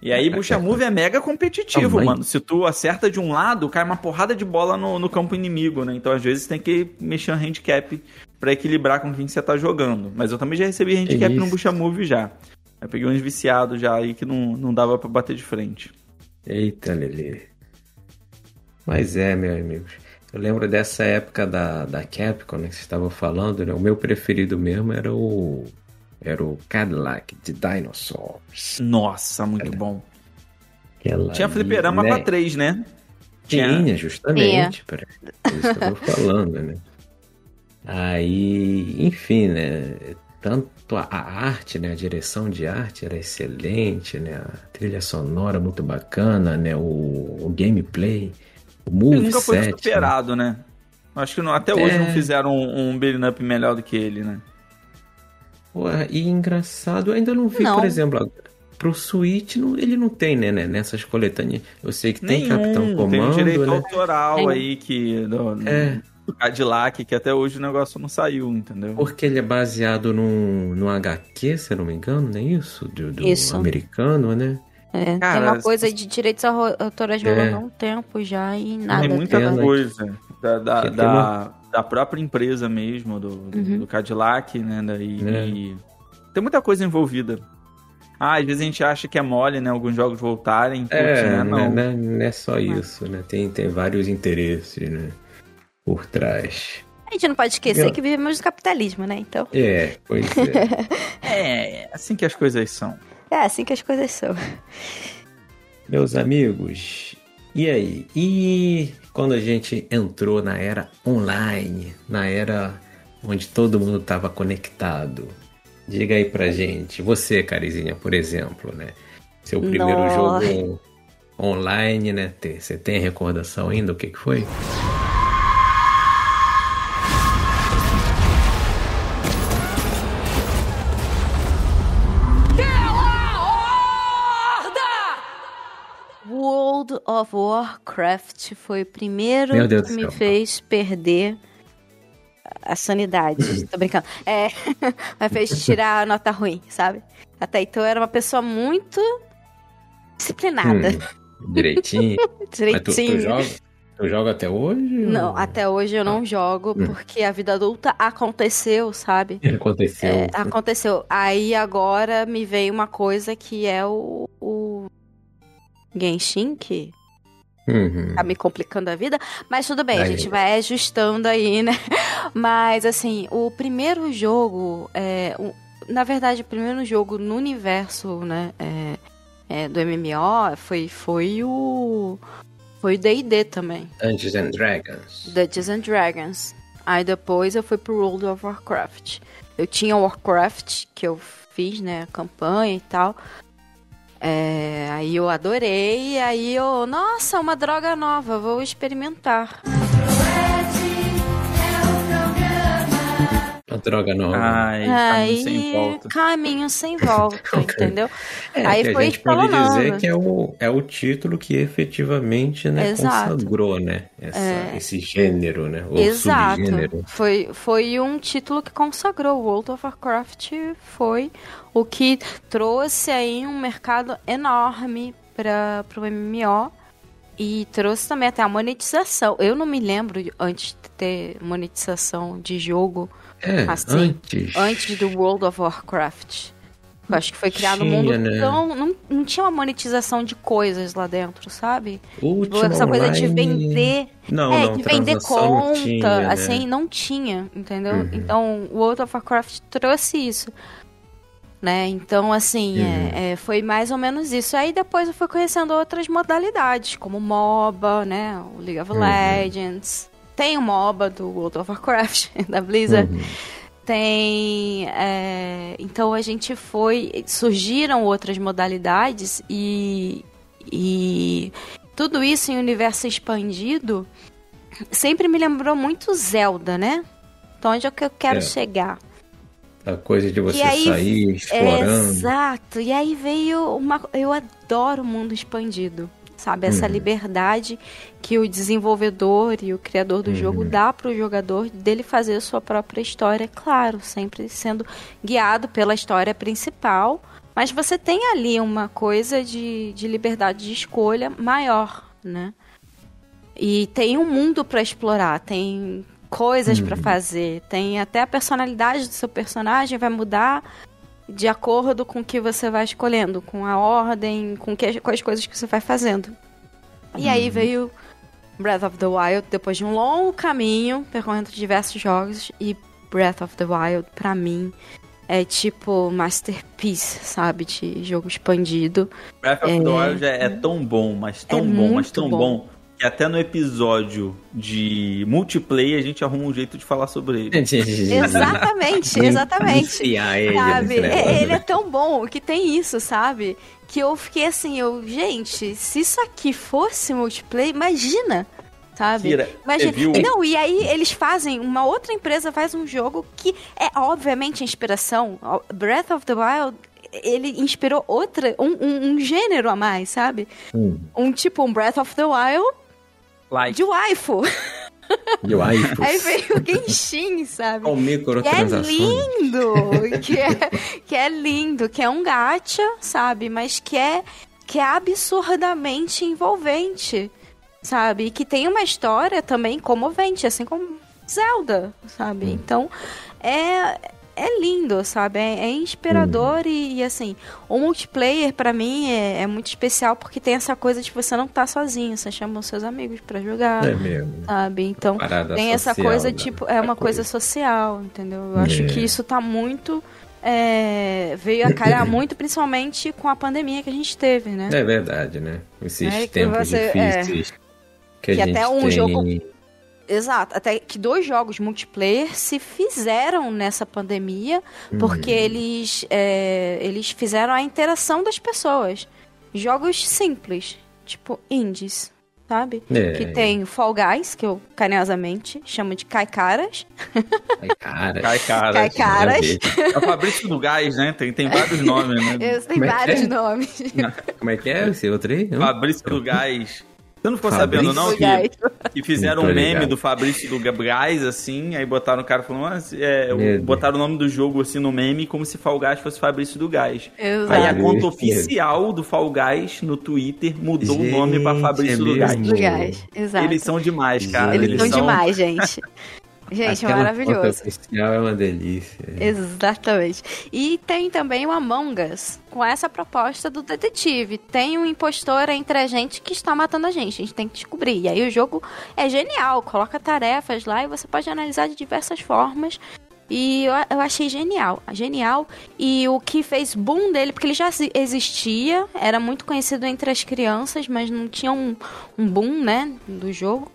E aí, Bucha Move é mega competitivo, Também. mano. Se tu acerta de um lado, cai uma porrada de bola no, no campo inimigo, né? Então, às vezes, tem que mexer no handicap pra equilibrar com quem você tá jogando. Mas eu também já recebi handicap no isso. Bucha Move já. Eu peguei uns viciados já aí que não, não dava pra bater de frente. Eita, Lelê. Mas é, meus amigos. Eu lembro dessa época da, da Capcom, né, que vocês estavam falando, né? O meu preferido mesmo era o. Era o Cadillac de Dinosaurs. Nossa, muito bom. Aquela Tinha fliperama né? pra três, né? Tinha, justamente. Pra... Isso que eu tô falando, né? Aí, enfim, né? Tanto a, a arte, né? A direção de arte era excelente, né? A trilha sonora muito bacana, né? O, o gameplay, o Ele moveset. nunca foi né? superado, né? Acho que não- até hoje É. não fizeram um, um beating up melhor do que ele, né? Porra, e engraçado, eu ainda não vi, Não. por exemplo, pro Switch, não- ele não tem, né, né? Nessas coletâneas. Eu sei que tem Nenhum, Capitão Comando, tem um direito né? autoral Tem. aí que do, É. do Cadillac, que até hoje o negócio não saiu, entendeu? Porque ele é baseado num, num HQ, se eu não me engano, não é isso? Do, do Isso. americano, né? É, Cara, tem uma coisa de direitos au- autorais É. rolando há um tempo já e nada. Tem muita coisa da, da, Tem da, da própria empresa mesmo, do, do- Uhum. do Cadillac, né? Daí, É. e tem muita coisa envolvida. Ah, às vezes a gente acha que é mole, né? Alguns jogos voltarem. Putz, É, né? não, Não. não, é- não é só isso, né? Tem, tem vários interesses, né? Por trás. A gente não pode esquecer Eu- que vivemos do capitalismo, né? Então, É, pois é. É, assim que as coisas são. é assim que as coisas são. Meus amigos, e aí? E quando a gente entrou na era online, na era onde todo mundo estava conectado? Diga aí pra gente, você, Carizinha, por exemplo, né? Seu primeiro Nossa. jogo online, né? Você tem recordação ainda? O que, que foi? Of Warcraft foi o primeiro que me céu. fez perder a sanidade. Tô brincando. É, mas fez tirar a nota ruim, sabe? Até então eu era uma pessoa muito disciplinada. Hum, direitinho. Mas tu, tu Direitinho. joga? Tu joga até hoje? Não, ou- até hoje eu não jogo Hum. porque a vida adulta aconteceu, sabe? Aconteceu. É, aconteceu. Aí agora me veio uma coisa que é o, o Genshin, que Uhum. tá me complicando a vida, mas tudo bem, a Aí. gente vai ajustando aí, né? Mas assim, o primeiro jogo, é, o- na verdade, o primeiro jogo no universo, né, é, é, do MMO foi, foi o foi o D&D também, Dungeons and Dragons. Dungeons and Dragons. Aí depois eu fui pro World of Warcraft. Eu tinha Warcraft que eu fiz, né, a campanha e tal. É, aí eu adorei, aí eu, nossa, uma droga nova, vou experimentar. Droga nova. Ai, caminho aí, sem volta. caminho sem volta, entendeu? É, aí que foi a gente pode dizer que é o, é o título que efetivamente né, Exato. consagrou né, essa- É. esse gênero, né? Ou Exato. subgênero. Foi, foi um título que consagrou. World of Warcraft foi o que trouxe aí um mercado enorme para o MMO e trouxe também até a monetização. Eu não me lembro antes de ter monetização de jogo É, Assim, antes. antes do World of Warcraft. Eu acho que foi criado um Tinha, mundo né? tão. Não, não tinha uma monetização de coisas lá dentro, sabe? Último essa coisa de online- vender. Não, é, não, de vender transação não conta, tinha, né? assim, não tinha, entendeu? Uhum. Então, o World of Warcraft trouxe isso. Né? Então, assim, Uhum. é, é, foi mais ou menos isso. Aí depois eu fui conhecendo outras modalidades, como MOBA, né? O League of Uhum. Legends. Tem o MOBA do World of Warcraft, da Blizzard. Uhum. Tem. é, então a gente foi. Surgiram outras modalidades e. E tudo isso em universo expandido sempre me lembrou muito Zelda, né? Então onde é que eu quero É. chegar? A coisa de você aí- sair explorando. Exato. E aí veio uma. Eu adoro o mundo expandido. Sabe? Essa Uhum. liberdade que o desenvolvedor e o criador do Uhum. jogo dá pro jogador dele fazer a sua própria história, claro, sempre sendo guiado pela história principal. Mas você tem ali uma coisa de, de liberdade de escolha maior, né? E tem um mundo pra explorar, tem coisas pra fazer, tem até a personalidade do seu personagem vai mudar de acordo com o que você vai escolhendo, com a ordem, com, que, com as coisas que você vai fazendo. E aí veio Breath of the Wild depois de um longo caminho percorrendo diversos jogos e Breath of the Wild pra mim é tipo masterpiece, sabe, de jogo expandido. Breath of É. the Wild é, é tão bom, mas tão É bom, mas tão bom. bom. Que até no episódio de multiplayer a gente arruma um jeito de falar sobre ele. Exatamente, exatamente. Enfiar ele sabe? nesse negócio, É, Ele é tão bom que tem isso, sabe? Que eu fiquei assim, eu, gente, se isso aqui fosse multiplayer, imagina, sabe? Kira, imagina. viu? Não, e aí eles fazem, uma outra empresa faz um jogo que é obviamente a inspiração. Breath of the Wild, ele inspirou outra, um, um, um gênero a mais, sabe? Hum, Um tipo um Breath of the Wild Like. de waifu. e o iPhone. Aí veio o Genshin, sabe? Com Que é microtransações. lindo, que é, que é lindo, que é um gacha, sabe? Mas que é que é absurdamente envolvente, sabe? E que tem uma história também comovente, assim como Zelda, sabe? Hum. Então, é é lindo, sabe? É, é inspirador e, e, assim, o multiplayer pra mim é, é muito especial porque tem essa coisa de você não tá sozinho, você chama os seus amigos pra jogar, É mesmo. sabe? Então, tem essa coisa, né? tipo, é uma coisa social, entendeu? Eu acho É. que isso tá muito. é, veio a calhar muito, principalmente com a pandemia que a gente teve, né? É verdade, né? Esses É que tempos você- é. difíceis que a Que gente até um tem. jogo- Exato, até que dois jogos multiplayer se fizeram nessa pandemia, porque Uhum. eles, é, eles fizeram a interação das pessoas. Jogos simples, tipo indies, sabe? É. Que tem Fall Guys, que eu carinhosamente chamo de Caicaras. Ai, cara. Cai cara. Cai caras. É o Fabrício do Gás, né? Tem, tem vários nomes, né? Eu tenho Como é vários é? nomes. Como é que é esse outro aí? Fabrício do Gás. Você não ficou Fabrício sabendo, não? Que, que fizeram um meme ligado. do Fabrício do Gás, assim, aí botaram o cara falando, ah, é, botaram o nome do jogo assim no meme como se Fall Guys fosse Fabrício do Gás. Exato. Aí a conta oficial do Fall Guys no Twitter mudou o nome pra Gente, Fabrício é do Gás. mesmo? Do Gás, exato. Eles são demais, cara. Eles são demais, gente. Gente, Aquela maravilhoso. oficial é uma delícia. Exatamente. E tem também o Among Us, com essa proposta do detetive. Tem um impostor entre a gente que está matando a gente. A gente tem que descobrir. E aí o jogo é genial. Coloca tarefas lá e você pode analisar de diversas formas. E eu, eu achei genial, genial. E o que fez boom dele, porque ele já exi- existia, era muito conhecido entre as crianças, mas não tinha um, um boom, né, do jogo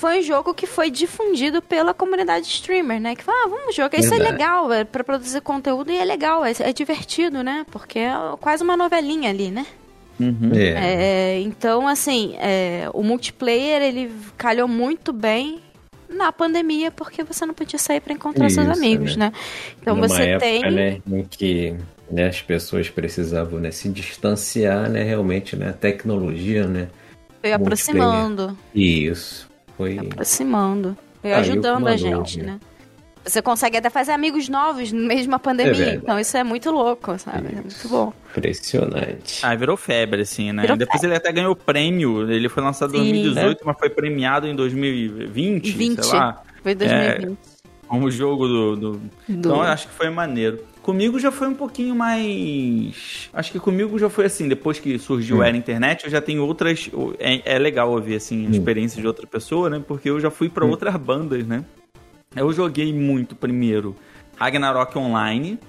foi um jogo que foi difundido pela comunidade streamer, né? Que fala, ah, vamos jogar, isso é Verdade. legal, é pra produzir conteúdo e é legal, é, é divertido, né? Porque é quase uma novelinha ali, né? Uhum. É. É, então, assim, é, o multiplayer, ele calhou muito bem na pandemia, porque você não podia sair pra encontrar seus Isso, amigos, né? Então Numa você época, tem... né, em que né, as pessoas precisavam né, se distanciar, né, realmente, né, a tecnologia, né, Foi aproximando. isso, foi... aproximando. Foi Ah, e ajudando a gente, né? né? Você consegue até fazer amigos novos no de uma pandemia. verdade. então isso é muito louco, sabe? É muito bom. Impressionante. Ah, virou febre, assim, né? Virou Depois ele até ganhou prêmio. Ele foi lançado em Sim. 2018, mas foi premiado em 2020, 20. sei lá. Foi 2020. Como jogo do. do- Do- Então eu acho que foi maneiro. Comigo já foi um pouquinho mais. Acho que comigo já foi assim, depois que surgiu Hum. a era internet, eu já tenho outras. É, é legal ouvir assim, a experiência de outra pessoa, né? Porque eu já fui pra Hum. outras bandas, né? Eu joguei muito primeiro Ragnarok Online.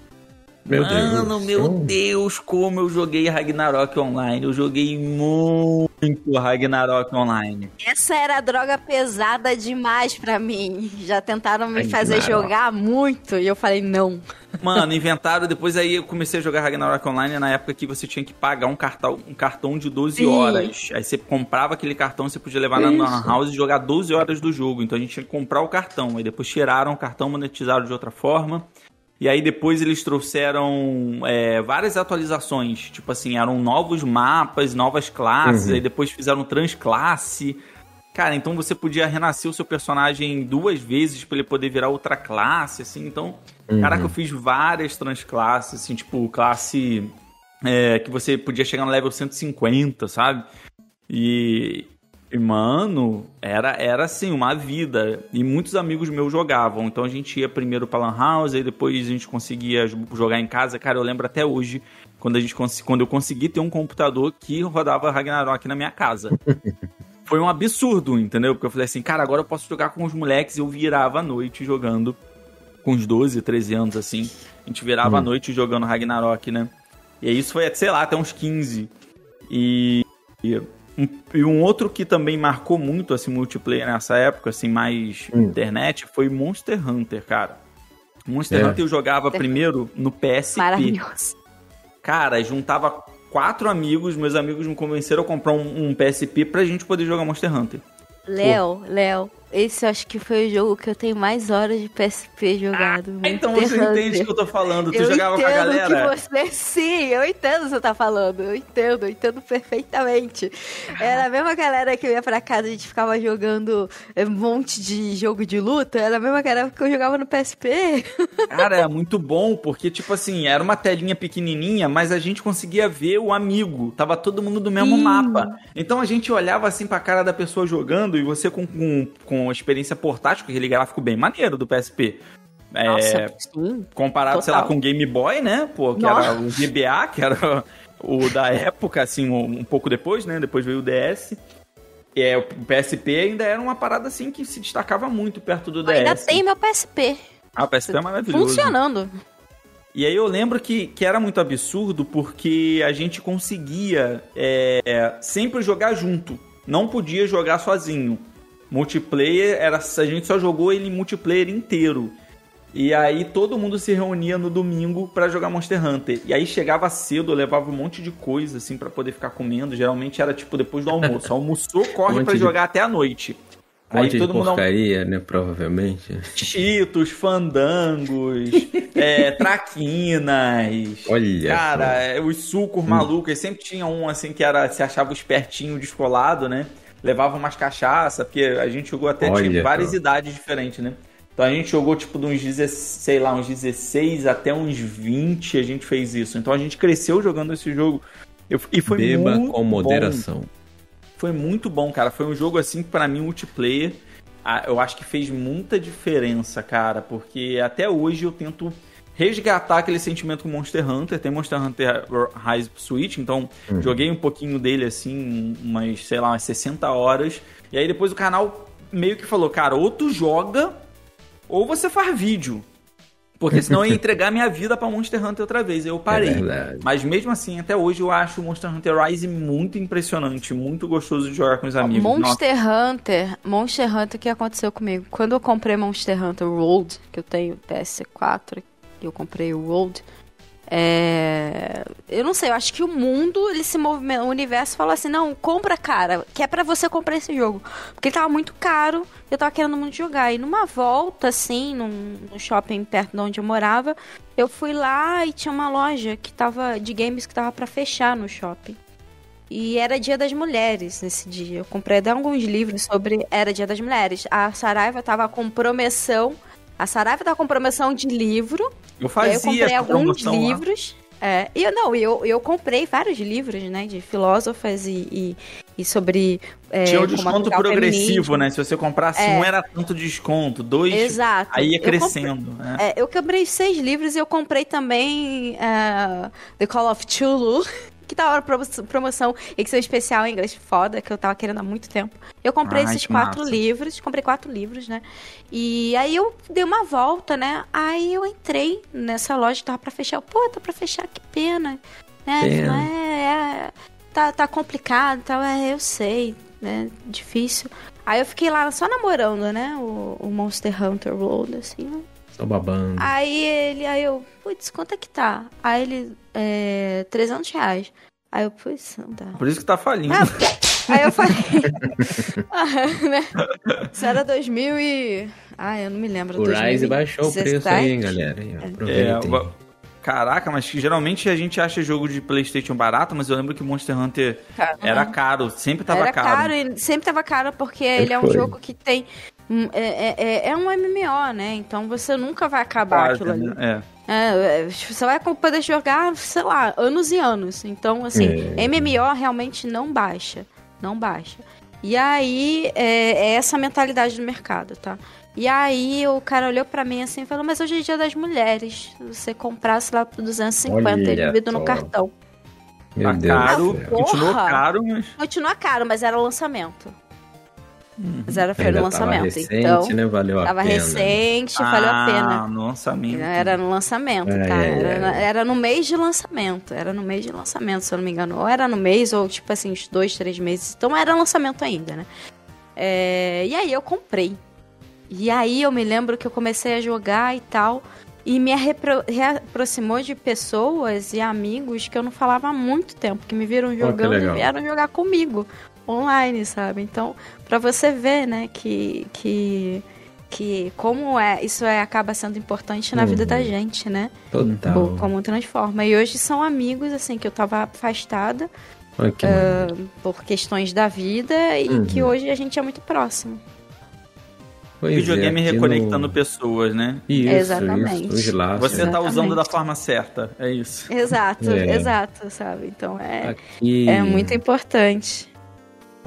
Meu Mano, Deus. meu. Deus, como eu joguei Ragnarok Online. Eu joguei muito Ragnarok Online. Essa era droga pesada demais pra mim. Já tentaram me Ragnarok. fazer jogar muito e eu falei não. Mano, inventaram, depois aí eu comecei a jogar Ragnarok Online na época que você tinha que pagar um cartão, um cartão de 12 Sim. horas. Aí você comprava aquele cartão, você podia levar na Isso. Lan House e jogar 12 horas do jogo. Então a gente tinha que comprar o cartão. Aí depois tiraram o cartão, monetizaram de outra forma. E aí depois eles trouxeram é, várias atualizações. Tipo assim, eram novos mapas, novas classes. Uhum. Aí depois fizeram transclasse. Cara, então você podia renascer o seu personagem duas vezes pra ele poder virar outra classe, assim. Então, caraca, eu fiz várias transclasses, assim, tipo, classe é, que você podia chegar no level 150, sabe? E, e, mano, era, era assim, uma vida. E muitos amigos meus jogavam. Então a gente ia primeiro pra Lan House, aí depois a gente conseguia jogar em casa. Cara, eu lembro até hoje, quando, a gente, quando eu consegui ter um computador que rodava Ragnarok na minha casa. Foi um absurdo, entendeu? Porque eu falei assim, cara, agora eu posso jogar com os moleques. Eu virava a noite jogando com uns 12, 13 anos, assim. A gente virava a noite jogando Ragnarok, né? E aí isso foi, sei lá, até uns 15. E, e, um, e um outro que também marcou muito, assim, multiplayer nessa época, assim, mais Hum. internet, foi Monster Hunter, cara. Monster É. Hunter eu jogava primeiro no PSP. Maravilhoso. Cara, juntava quatro amigos, meus amigos me convenceram a comprar um, um PSP pra gente poder jogar Monster Hunter. Léo, Léo, esse eu acho que foi o jogo que eu tenho mais horas de PSP jogado. Ah, então você entende o que eu tô falando. Tu eu jogava com a entendo galera? que você. Sim, eu entendo o que você tá falando. Eu entendo, eu entendo perfeitamente. Era a mesma galera que eu ia pra casa, a gente ficava jogando um monte de jogo de luta. Era a mesma galera que eu jogava no PSP. Cara, é muito bom, porque, tipo assim, era uma telinha pequenininha, mas a gente conseguia ver o amigo. Tava todo mundo do mesmo Sim. mapa. Então a gente olhava assim pra cara da pessoa jogando e você com, com, com a experiência portátil, com aquele gráfico bem maneiro do PSP. É, Nossa, sim. comparado, sei lá, total. com o Game Boy, né? Pô, que Nossa. era o GBA, que era o da época, assim, um, um pouco depois, né? Depois veio o DS. É, o PSP ainda era uma parada assim que se destacava muito perto do DS. Ainda tem meu PSP Ah, o PSP é maravilhoso. funcionando. E aí eu lembro que, que era muito absurdo porque a gente conseguia é, sempre jogar junto. Não podia jogar sozinho. Multiplayer, era, a gente só jogou ele em multiplayer inteiro. E aí todo mundo se reunia no domingo pra jogar Monster Hunter. E aí chegava cedo, eu levava um monte de coisa assim pra poder ficar comendo. Geralmente era tipo depois do almoço. Almoçou, corre pra de- jogar até a noite. Um monte de porcaria, né? Provavelmente. Cheetos, fandangos, é, traquinas. Olha Cara, só. é, os sucos malucos. Sempre tinha um assim que era se achava espertinho, descolado, né? Levava umas cachaça, porque a gente jogou até Olha tipo, várias idades diferentes, né? Então a gente jogou tipo de uns 16, sei lá, uns 16 até uns 20 a gente fez isso. Então a gente cresceu jogando esse jogo. Eu- e foi Beba muito com bom. moderação. Foi muito bom, cara. Foi um jogo assim que pra mim multiplayer, ah, eu acho que fez muita diferença, cara, porque até hoje eu tento resgatar aquele sentimento com Monster Hunter. Tem Monster Hunter Rise pro Switch, então joguei um pouquinho dele assim, umas, sei lá, umas 60 horas. E aí depois o canal meio que falou, cara, ou tu joga ou você faz vídeo. Porque senão eu ia entregar minha vida pra Monster Hunter outra vez. Eu parei. É. Mas mesmo assim, até hoje eu acho o Monster Hunter Rise muito impressionante, muito gostoso de jogar com os amigos. Nossa, Monster Hunter, Monster Hunter, o que aconteceu comigo? Quando eu comprei Monster Hunter World, que eu tenho PS4, que eu comprei o World, é... eu não sei, eu acho que o mundo, ele se movimenta, o universo fala assim, não, compra, cara, que é pra você comprar esse jogo. Porque ele tava muito caro, eu tava querendo muito jogar. E numa volta, assim, num, num shopping perto de onde eu morava, eu fui lá e tinha uma loja que tava, de games que tava pra fechar no shopping. E era Dia das Mulheres nesse dia. Eu comprei até alguns livros sobre. Era Dia das Mulheres. A Saraiva tava com promoção. A Saraiva tava com promoção de livro. Eu fazia eu comprei alguns promoção lá. livros. É, e eu não, eu, eu comprei vários livros, né? De filósofas e, e, e sobre. É, Tinha como desconto progressivo, né? Se você comprasse É. um, era tanto desconto. Dois, Exato. aí ia Eu comprei- crescendo. né? É, eu comprei seis livros e eu comprei também é, The Call of Cthulhu, que tava na promo- promoção, edição especial em inglês foda, que eu tava querendo há muito tempo. Eu comprei Ai, esses quatro massa. livros, comprei quatro livros, né? E aí eu dei uma volta, né? Aí eu entrei nessa loja tava pra fechar. Pô, tá pra fechar, que pena. Né? Pena. É, é, tá, tá complicado, tá, é, eu sei, né? Difícil. Aí eu fiquei lá só namorando, né? O, o Monster Hunter World, assim, Só babando. Aí ele, aí eu, putz, quanto é que tá? Aí ele, é, 300 reais. Aí eu, putz, não dá. Por isso que tá falindo. Ah, aí eu falei, ah, né? Isso era 2000 e... Ah, eu não me lembro. o Rise 2017? baixou o preço aí, hein, galera. Aí, É, Aproveitem. va- Caraca, mas que geralmente a gente acha jogo de Playstation barato, mas eu lembro que Monster Hunter Cara, era caro, sempre tava Era caro. caro e sempre tava caro porque ele é um foi. jogo que tem... hum, É, é- é- é um MMO, né? Então você nunca vai acabar Quase, aquilo ali. né? É. É, é, você vai poder jogar, sei lá, anos e anos. Então, assim, É. MMO realmente não baixa. Não baixa. E aí, é, é essa mentalidade do mercado, tá? E aí, o cara olhou pra mim assim e falou: Mas hoje é dia das mulheres. Se você comprasse lá por 250, Olha ele dividido no cartão. Meu Tá Deus caro, continuou Porra! caro, mas. Continua caro, mas era lançamento. Mas era foi Ainda no tava lançamento. recente, então, né? Valeu a tava pena. recente, valeu a pena. Ah, no lançamento. Era no lançamento, tá? ai, Era, ai. era no mês de lançamento. Era no mês de lançamento, se eu não me engano. Ou era no mês, ou tipo assim, uns dois, três meses. Então era lançamento ainda, né? É, E aí eu comprei. E aí eu me lembro que eu comecei a jogar e tal. E me reaproximou de pessoas e amigos que eu não falava há muito tempo, que me viram jogando e legal. vieram jogar comigo. Online, sabe? Então, pra você ver, né, que, que, que como é, isso é, acaba sendo importante na vida da gente, né? Total. Por- como transforma. E hoje são amigos, assim, que eu tava afastada maneiro. por questões da vida e Uhum. que hoje a gente é muito próximo. Pois é, Videogame aqui reconectando no- pessoas, né? Isso, Exatamente. Isso, os laços. Você tá usando da forma certa, é isso. Exato, É. exato, sabe? Então é, Aqui, é muito importante.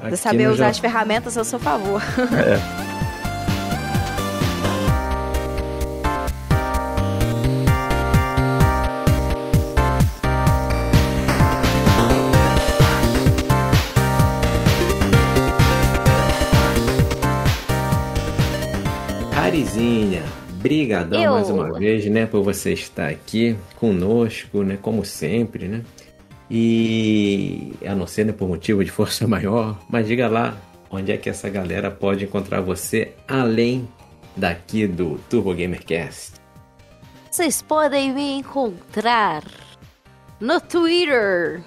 Aqui Você saber usar as ferramentas ao seu favor. Carizinha, brigadão Eu. mais uma vez, né, por você estar aqui conosco, né, como sempre, né? E a não ser né, por motivo de força maior, mas diga lá onde é que essa galera pode encontrar você além daqui do Turbo Gamercast. Vocês podem me encontrar no Twitter,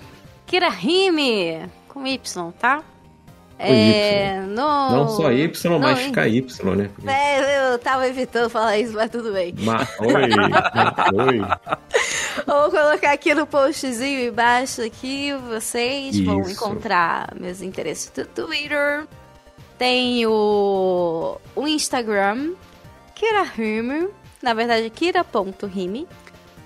Kirahime, com Y, tá? É, no... Não só Y, Não, mas KY, né? Porque- É, eu tava evitando falar isso, mas tudo bem. Ma- Oi, oi. Vou colocar aqui no postzinho embaixo aqui, vocês vão Isso. encontrar meus interesses do Twitter. Tem o, o Instagram, Kirahime, na verdade kira.rime.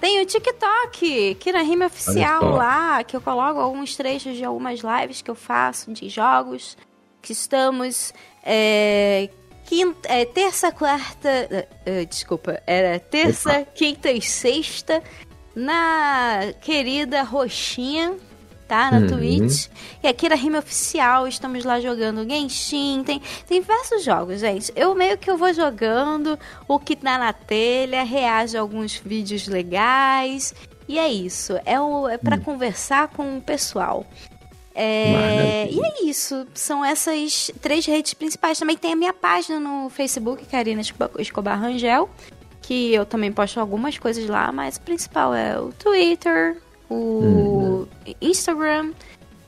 Tem o TikTok, Kirahime Oficial só. lá, que eu coloco alguns trechos de algumas lives que eu faço de jogos que estamos é, quinta, é, terça, quarta, eh, eh, desculpa, era terça, quinta e sexta na querida Roxinha, tá? Na Uhum. Twitch. E aqui na Rima Oficial, estamos lá jogando Genshin, tem, tem diversos jogos, gente. Eu meio que eu vou jogando o que tá na telha, reajo a alguns vídeos legais. E é isso, é, o, é para conversar com o pessoal. É, e é isso, são essas três redes principais. Também tem a minha página no Facebook, Karina Escobar Rangel, que eu também posto algumas coisas lá, mas o principal é o Twitter, o Instagram,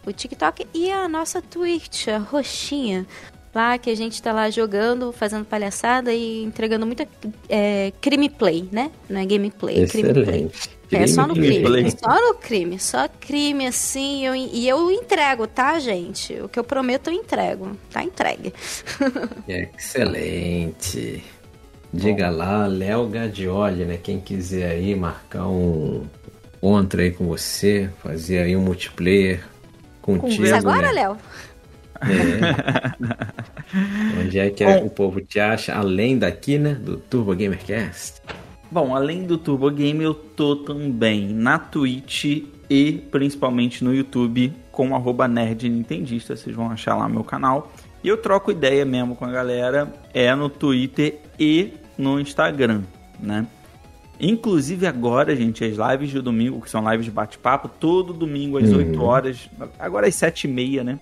o TikTok e a nossa Twitch, a roxinha. Lá que a gente tá lá jogando, fazendo palhaçada e entregando muita é, crime play, né? Não é gameplay, é crime play. Excelente. É só no Crime crime. play. Só no crime. Só crime, assim. Eu, e eu entrego, tá, gente? O que eu prometo, eu entrego. Tá entregue. Excelente. Diga lá, Léo Gadioli, né? Quem quiser aí marcar um contra aí com você, fazer aí um multiplayer contigo. Isso agora, né? Léo? É. Onde é que Bom. o povo te acha, além daqui, né? Do Turbo Gamercast? Bom, além do Turbo Game, eu tô também na Twitch e principalmente no YouTube com arroba Nerd Nintendista. Vocês vão achar lá meu canal. E eu troco ideia mesmo com a galera, é no Twitter e no Instagram, né? Inclusive agora, gente, as lives de domingo, que são lives de bate-papo, todo domingo às Uhum. 8 horas, agora às 7 e meia, né?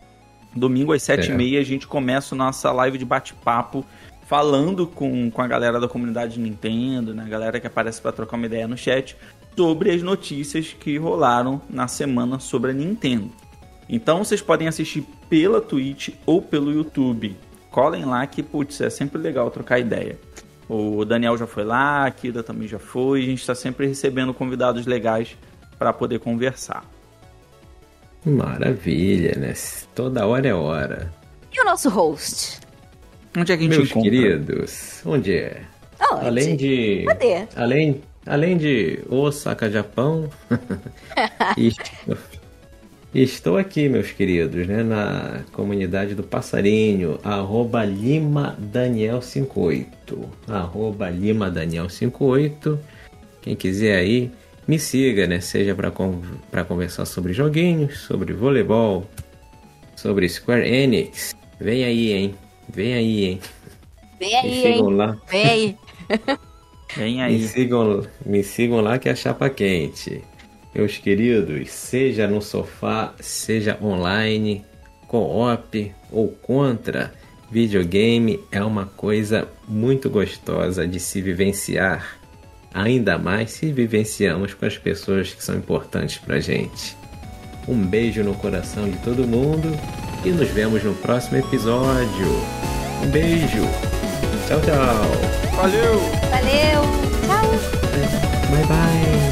Domingo às 7 e É. meia a gente começa a nossa live de bate-papo falando com, com a galera da comunidade Nintendo, né? A galera que aparece para trocar uma ideia no chat sobre as notícias que rolaram na semana sobre a Nintendo. Então vocês podem assistir pela Twitch ou pelo YouTube. Colhem lá que, putz, é sempre legal trocar ideia. O Daniel já foi lá, a Kida também já foi. A gente está sempre recebendo convidados legais para poder conversar. Maravilha, né? Toda hora é hora. E o nosso host? Onde é que a gente Meus encontra? queridos, onde é? Onde? Além de. Cadê? Além, além de Osaka, Japão. estou, estou aqui, meus queridos, né? Na comunidade do Passarinho, arroba Lima Daniel 58. Arroba Lima Daniel 58. Quem quiser aí, me siga, né? Seja para conversar sobre joguinhos, sobre voleibol, sobre Square Enix. Vem aí, hein? Vem aí, hein? Vem Me aí, sigam hein? lá. Vem aí. Vem Me aí. sigam, me sigam lá que é a chapa quente. Meus queridos, seja no sofá, seja online, co-op ou contra, videogame é uma coisa muito gostosa de se vivenciar. Ainda mais se vivenciamos com as pessoas que são importantes pra gente. Um beijo no coração de todo mundo e nos vemos no próximo episódio. Um beijo. Tchau, tchau. Valeu! Valeu! Tchau! Bye, bye.